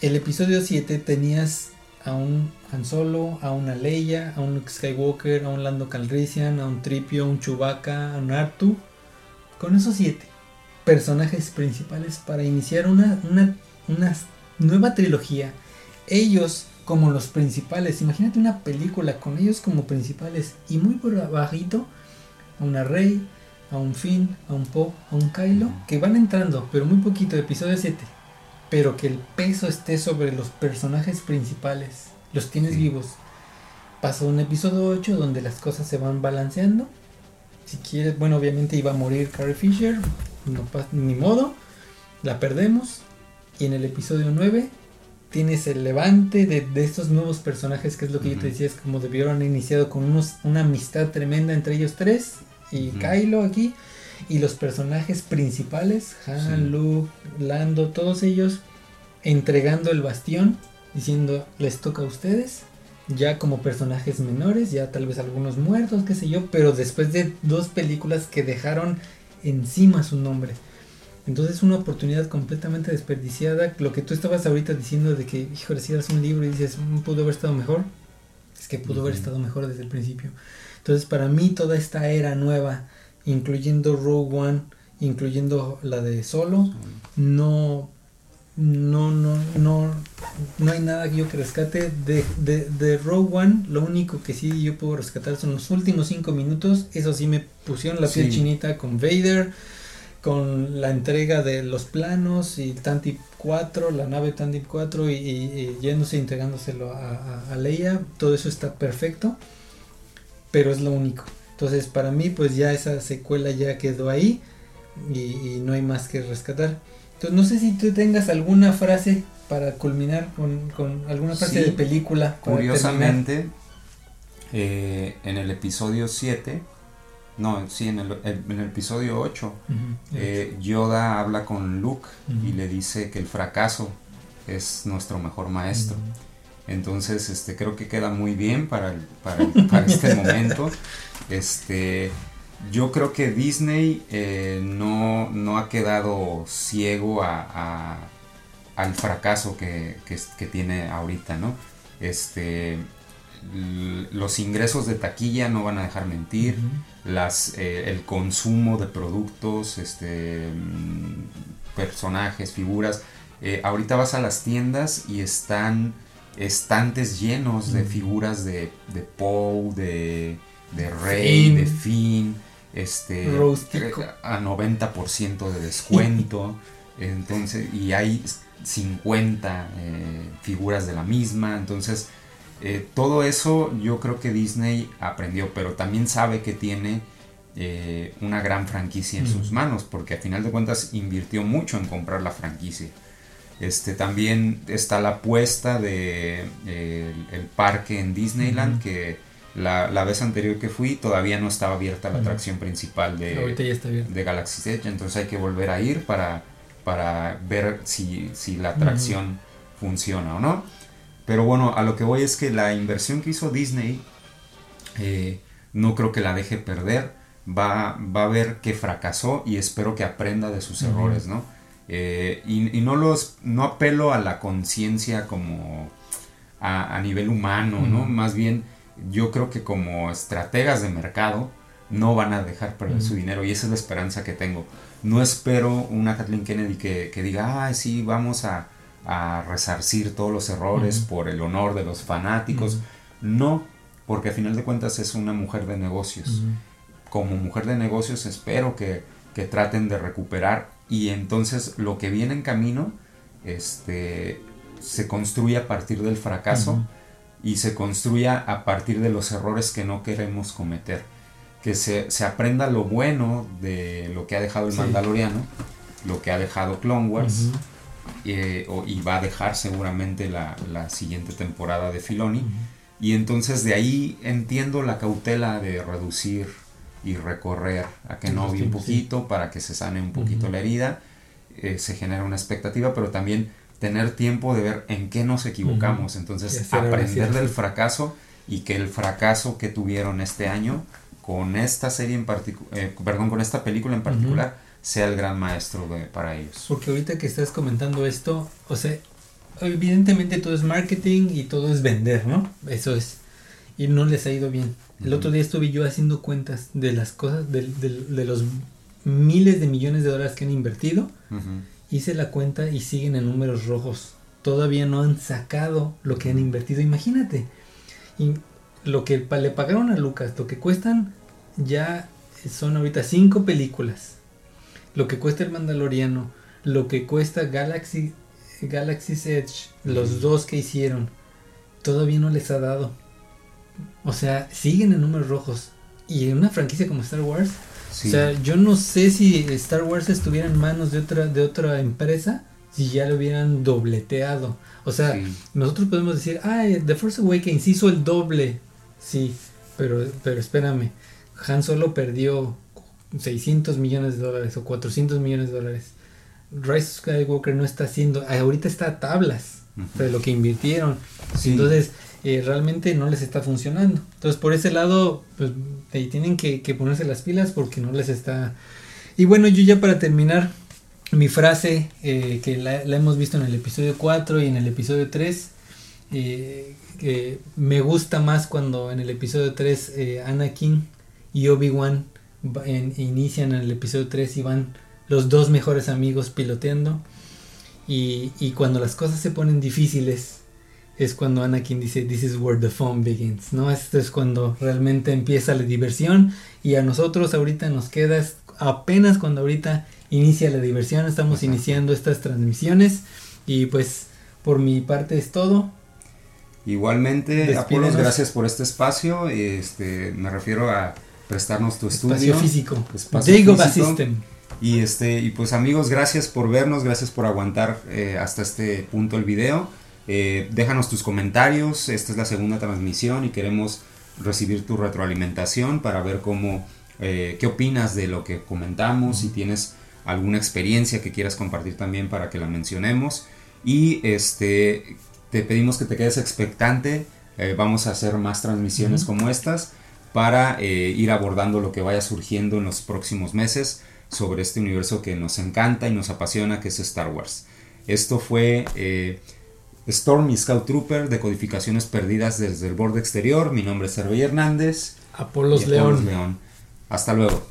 El episodio 7 tenías a un Han Solo, a una Leia, a un Luke Skywalker, a un Lando Calrissian, a un Tripio, a un Chewbacca, a un Artu. Con esos siete personajes principales para iniciar una, una, una nueva trilogía. Ellos como los principales. Imagínate una película con ellos como principales y muy por abajito a una Rey, a un Finn, a un Poe, a un Kylo, que van entrando, pero muy poquito, episodio 7. Pero que el peso esté sobre los personajes principales, los tienes Sí. vivos. Pasa un episodio 8 donde las cosas se van balanceando. Si quieres, bueno, obviamente iba a morir Carrie Fisher, no pasa ni modo, la perdemos. Y en el episodio 9 tienes el levante de, de estos nuevos personajes, que es lo que yo te decía, es como debieron iniciado con unos, una amistad tremenda entre ellos tres y. Kylo aquí. Y los personajes principales, Han, Sí. Luke, Lando, todos ellos entregando el bastión, diciendo les toca a ustedes, ya como personajes menores, ya tal vez algunos muertos, qué sé yo, pero después de dos películas que dejaron encima su nombre. Entonces es una oportunidad completamente desperdiciada. Lo que tú estabas ahorita diciendo de que, híjole, si das un libro y dices, "Mm, pudo haber estado mejor, es que pudo haber estado mejor desde el principio. Entonces para mí toda esta era nueva, incluyendo Rogue One, incluyendo la de Solo, no no no no no hay nada que yo que rescate. De, de, de Rogue One lo único que sí yo puedo rescatar son los últimos cinco minutos. Eso sí me pusieron la piel Sí. chinita con Vader con la entrega de los planos y Tantip 4 la nave Tantip 4 y, y- y yéndose y entregándoselo a, a- a Leia. Todo eso está perfecto pero es lo único entonces para mí pues ya esa secuela ya quedó ahí y, y no hay más que rescatar entonces no sé si tú tengas alguna frase para culminar con, con alguna parte de película. Curiosamente, eh, en el episodio 7, no, sí, en el, en el episodio 8, eh, Yoda habla con Luke y le dice que el fracaso es nuestro mejor maestro. Entonces, este, creo que queda muy bien para, para, para este <laughs> momento. Este, yo creo que Disney eh, no, no, ha quedado ciego a, al fracaso que, que, tiene ahorita, ¿no? Este, los ingresos de taquilla no van a dejar mentir, las, eh, el consumo de productos, este, mm, personajes, figuras. Eh, ahorita vas a las tiendas y están estantes llenos de figuras de, de Poe, de, de Rey, de Finn, este, a 90% de descuento. <laughs> entonces, y hay 50 eh, figuras de la misma. Entonces, eh, todo eso yo creo que Disney aprendió, pero también sabe que tiene eh, una gran franquicia en sus manos, porque a final de cuentas invirtió mucho en comprar la franquicia. Este, también está la apuesta de el, parque en Disneyland, que la, vez anterior que fui todavía no estaba abierta la atracción principal de, de Galaxy Edge, entonces hay que volver a ir para, para ver si, la atracción funciona o no. Pero bueno, a lo que voy es que la inversión que hizo Disney eh, no creo que la deje perder. Va, va, a ver que fracasó y espero que aprenda de sus errores, ¿no? Eh, y, no los no apelo a la conciencia como a, nivel humano, ¿no? Más bien yo creo que como estrategas de mercado no van a dejar perder su dinero y esa es la esperanza que tengo. No espero una Kathleen Kennedy que, que diga, ay, sí, vamos a, a resarcir todos los errores por el honor de los fanáticos. No, porque a final de cuentas es una mujer de negocios. Como mujer de negocios espero que, que, traten de recuperar y entonces lo que viene en camino este, se construye a partir del fracaso y se construya a partir de los errores que no queremos cometer. Que se, se aprenda lo bueno de lo que ha dejado el Mandaloriano, lo que ha dejado Clone Wars eh, y va a dejar seguramente la, siguiente temporada de Filoni. Y entonces de ahí entiendo la cautela de reducir y recorrer a que no vi un poquito para que se sane un poquito la herida. Eh, se genera una expectativa, pero también tener tiempo de ver en qué nos equivocamos. Entonces aprender del fracaso y que el fracaso que tuvieron este año con esta serie en particular, eh, perdón, con esta película en particular, sea el gran maestro para ellos. Porque ahorita que estás comentando esto, o sea, evidentemente todo es marketing y todo es vender, ¿no? Eso es. Y no les ha ido bien. El otro día estuve yo haciendo cuentas de las cosas, de, de, los miles de millones de dólares que han invertido. Hice la cuenta y siguen en números rojos. Todavía no han sacado lo que han invertido. Imagínate. Y lo que le pagaron a Lucas, lo que cuestan ya son ahorita cinco películas lo que cuesta el Mandaloriano, lo que cuesta Galaxy, Galaxy's Edge, los dos que hicieron, todavía no les ha dado. O sea, siguen en números rojos. Y en una franquicia como Star Wars, o sea, yo no sé si Star Wars estuviera en manos de otra, de otra empresa, si ya lo hubieran dobleteado. O sea, nosotros podemos decir, ay, The Force Awakens hizo el doble. Sí, pero, pero espérame, Han Solo perdió 600 millones de dólares o 400 millones de dólares. Rise Skywalker no está haciendo, ahorita está a tablas de lo que invirtieron. Entonces, eh, realmente no les está funcionando. Entonces, por ese lado, pues tienen que, ponerse las pilas porque no les está... Y bueno, yo ya para terminar, mi frase eh, que la, hemos visto en el episodio 4 y en el episodio 3, eh, que me gusta más cuando en el episodio 3 Anakin y Obi-Wan inician en el episodio 3 y van los dos mejores amigos piloteando. Y, cuando las cosas se ponen difíciles, es cuando Anakin dice, This is where the fun begins, ¿no? Esto es cuando realmente empieza la diversión. Y a nosotros ahorita nos queda apenas cuando ahorita inicia la diversión. Estamos iniciando estas transmisiones. Y pues por mi parte es todo. Igualmente, Apolos, gracias por este espacio. Este, me refiero a prestarnos tu estudio. Espacio físico. Espacio físico. System. Y, este, y pues amigos, gracias por vernos, gracias por aguantar eh, hasta este punto el video. Eh, déjanos tus comentarios, esta es la segunda transmisión y queremos recibir tu retroalimentación para ver cómo, eh, qué opinas de lo que comentamos, si tienes alguna experiencia que quieras compartir también para que la mencionemos. Y este, te pedimos que te quedes expectante, vamos a hacer más transmisiones como estas para ir abordando lo que vaya surgiendo en los próximos meses sobre este universo que nos encanta y nos apasiona, que es Star Wars. Esto fue Storm y Scout Trooper, de codificaciones perdidas desde el borde exterior. Mi nombre es Hervé Hernández. Apolos, León. Hasta luego.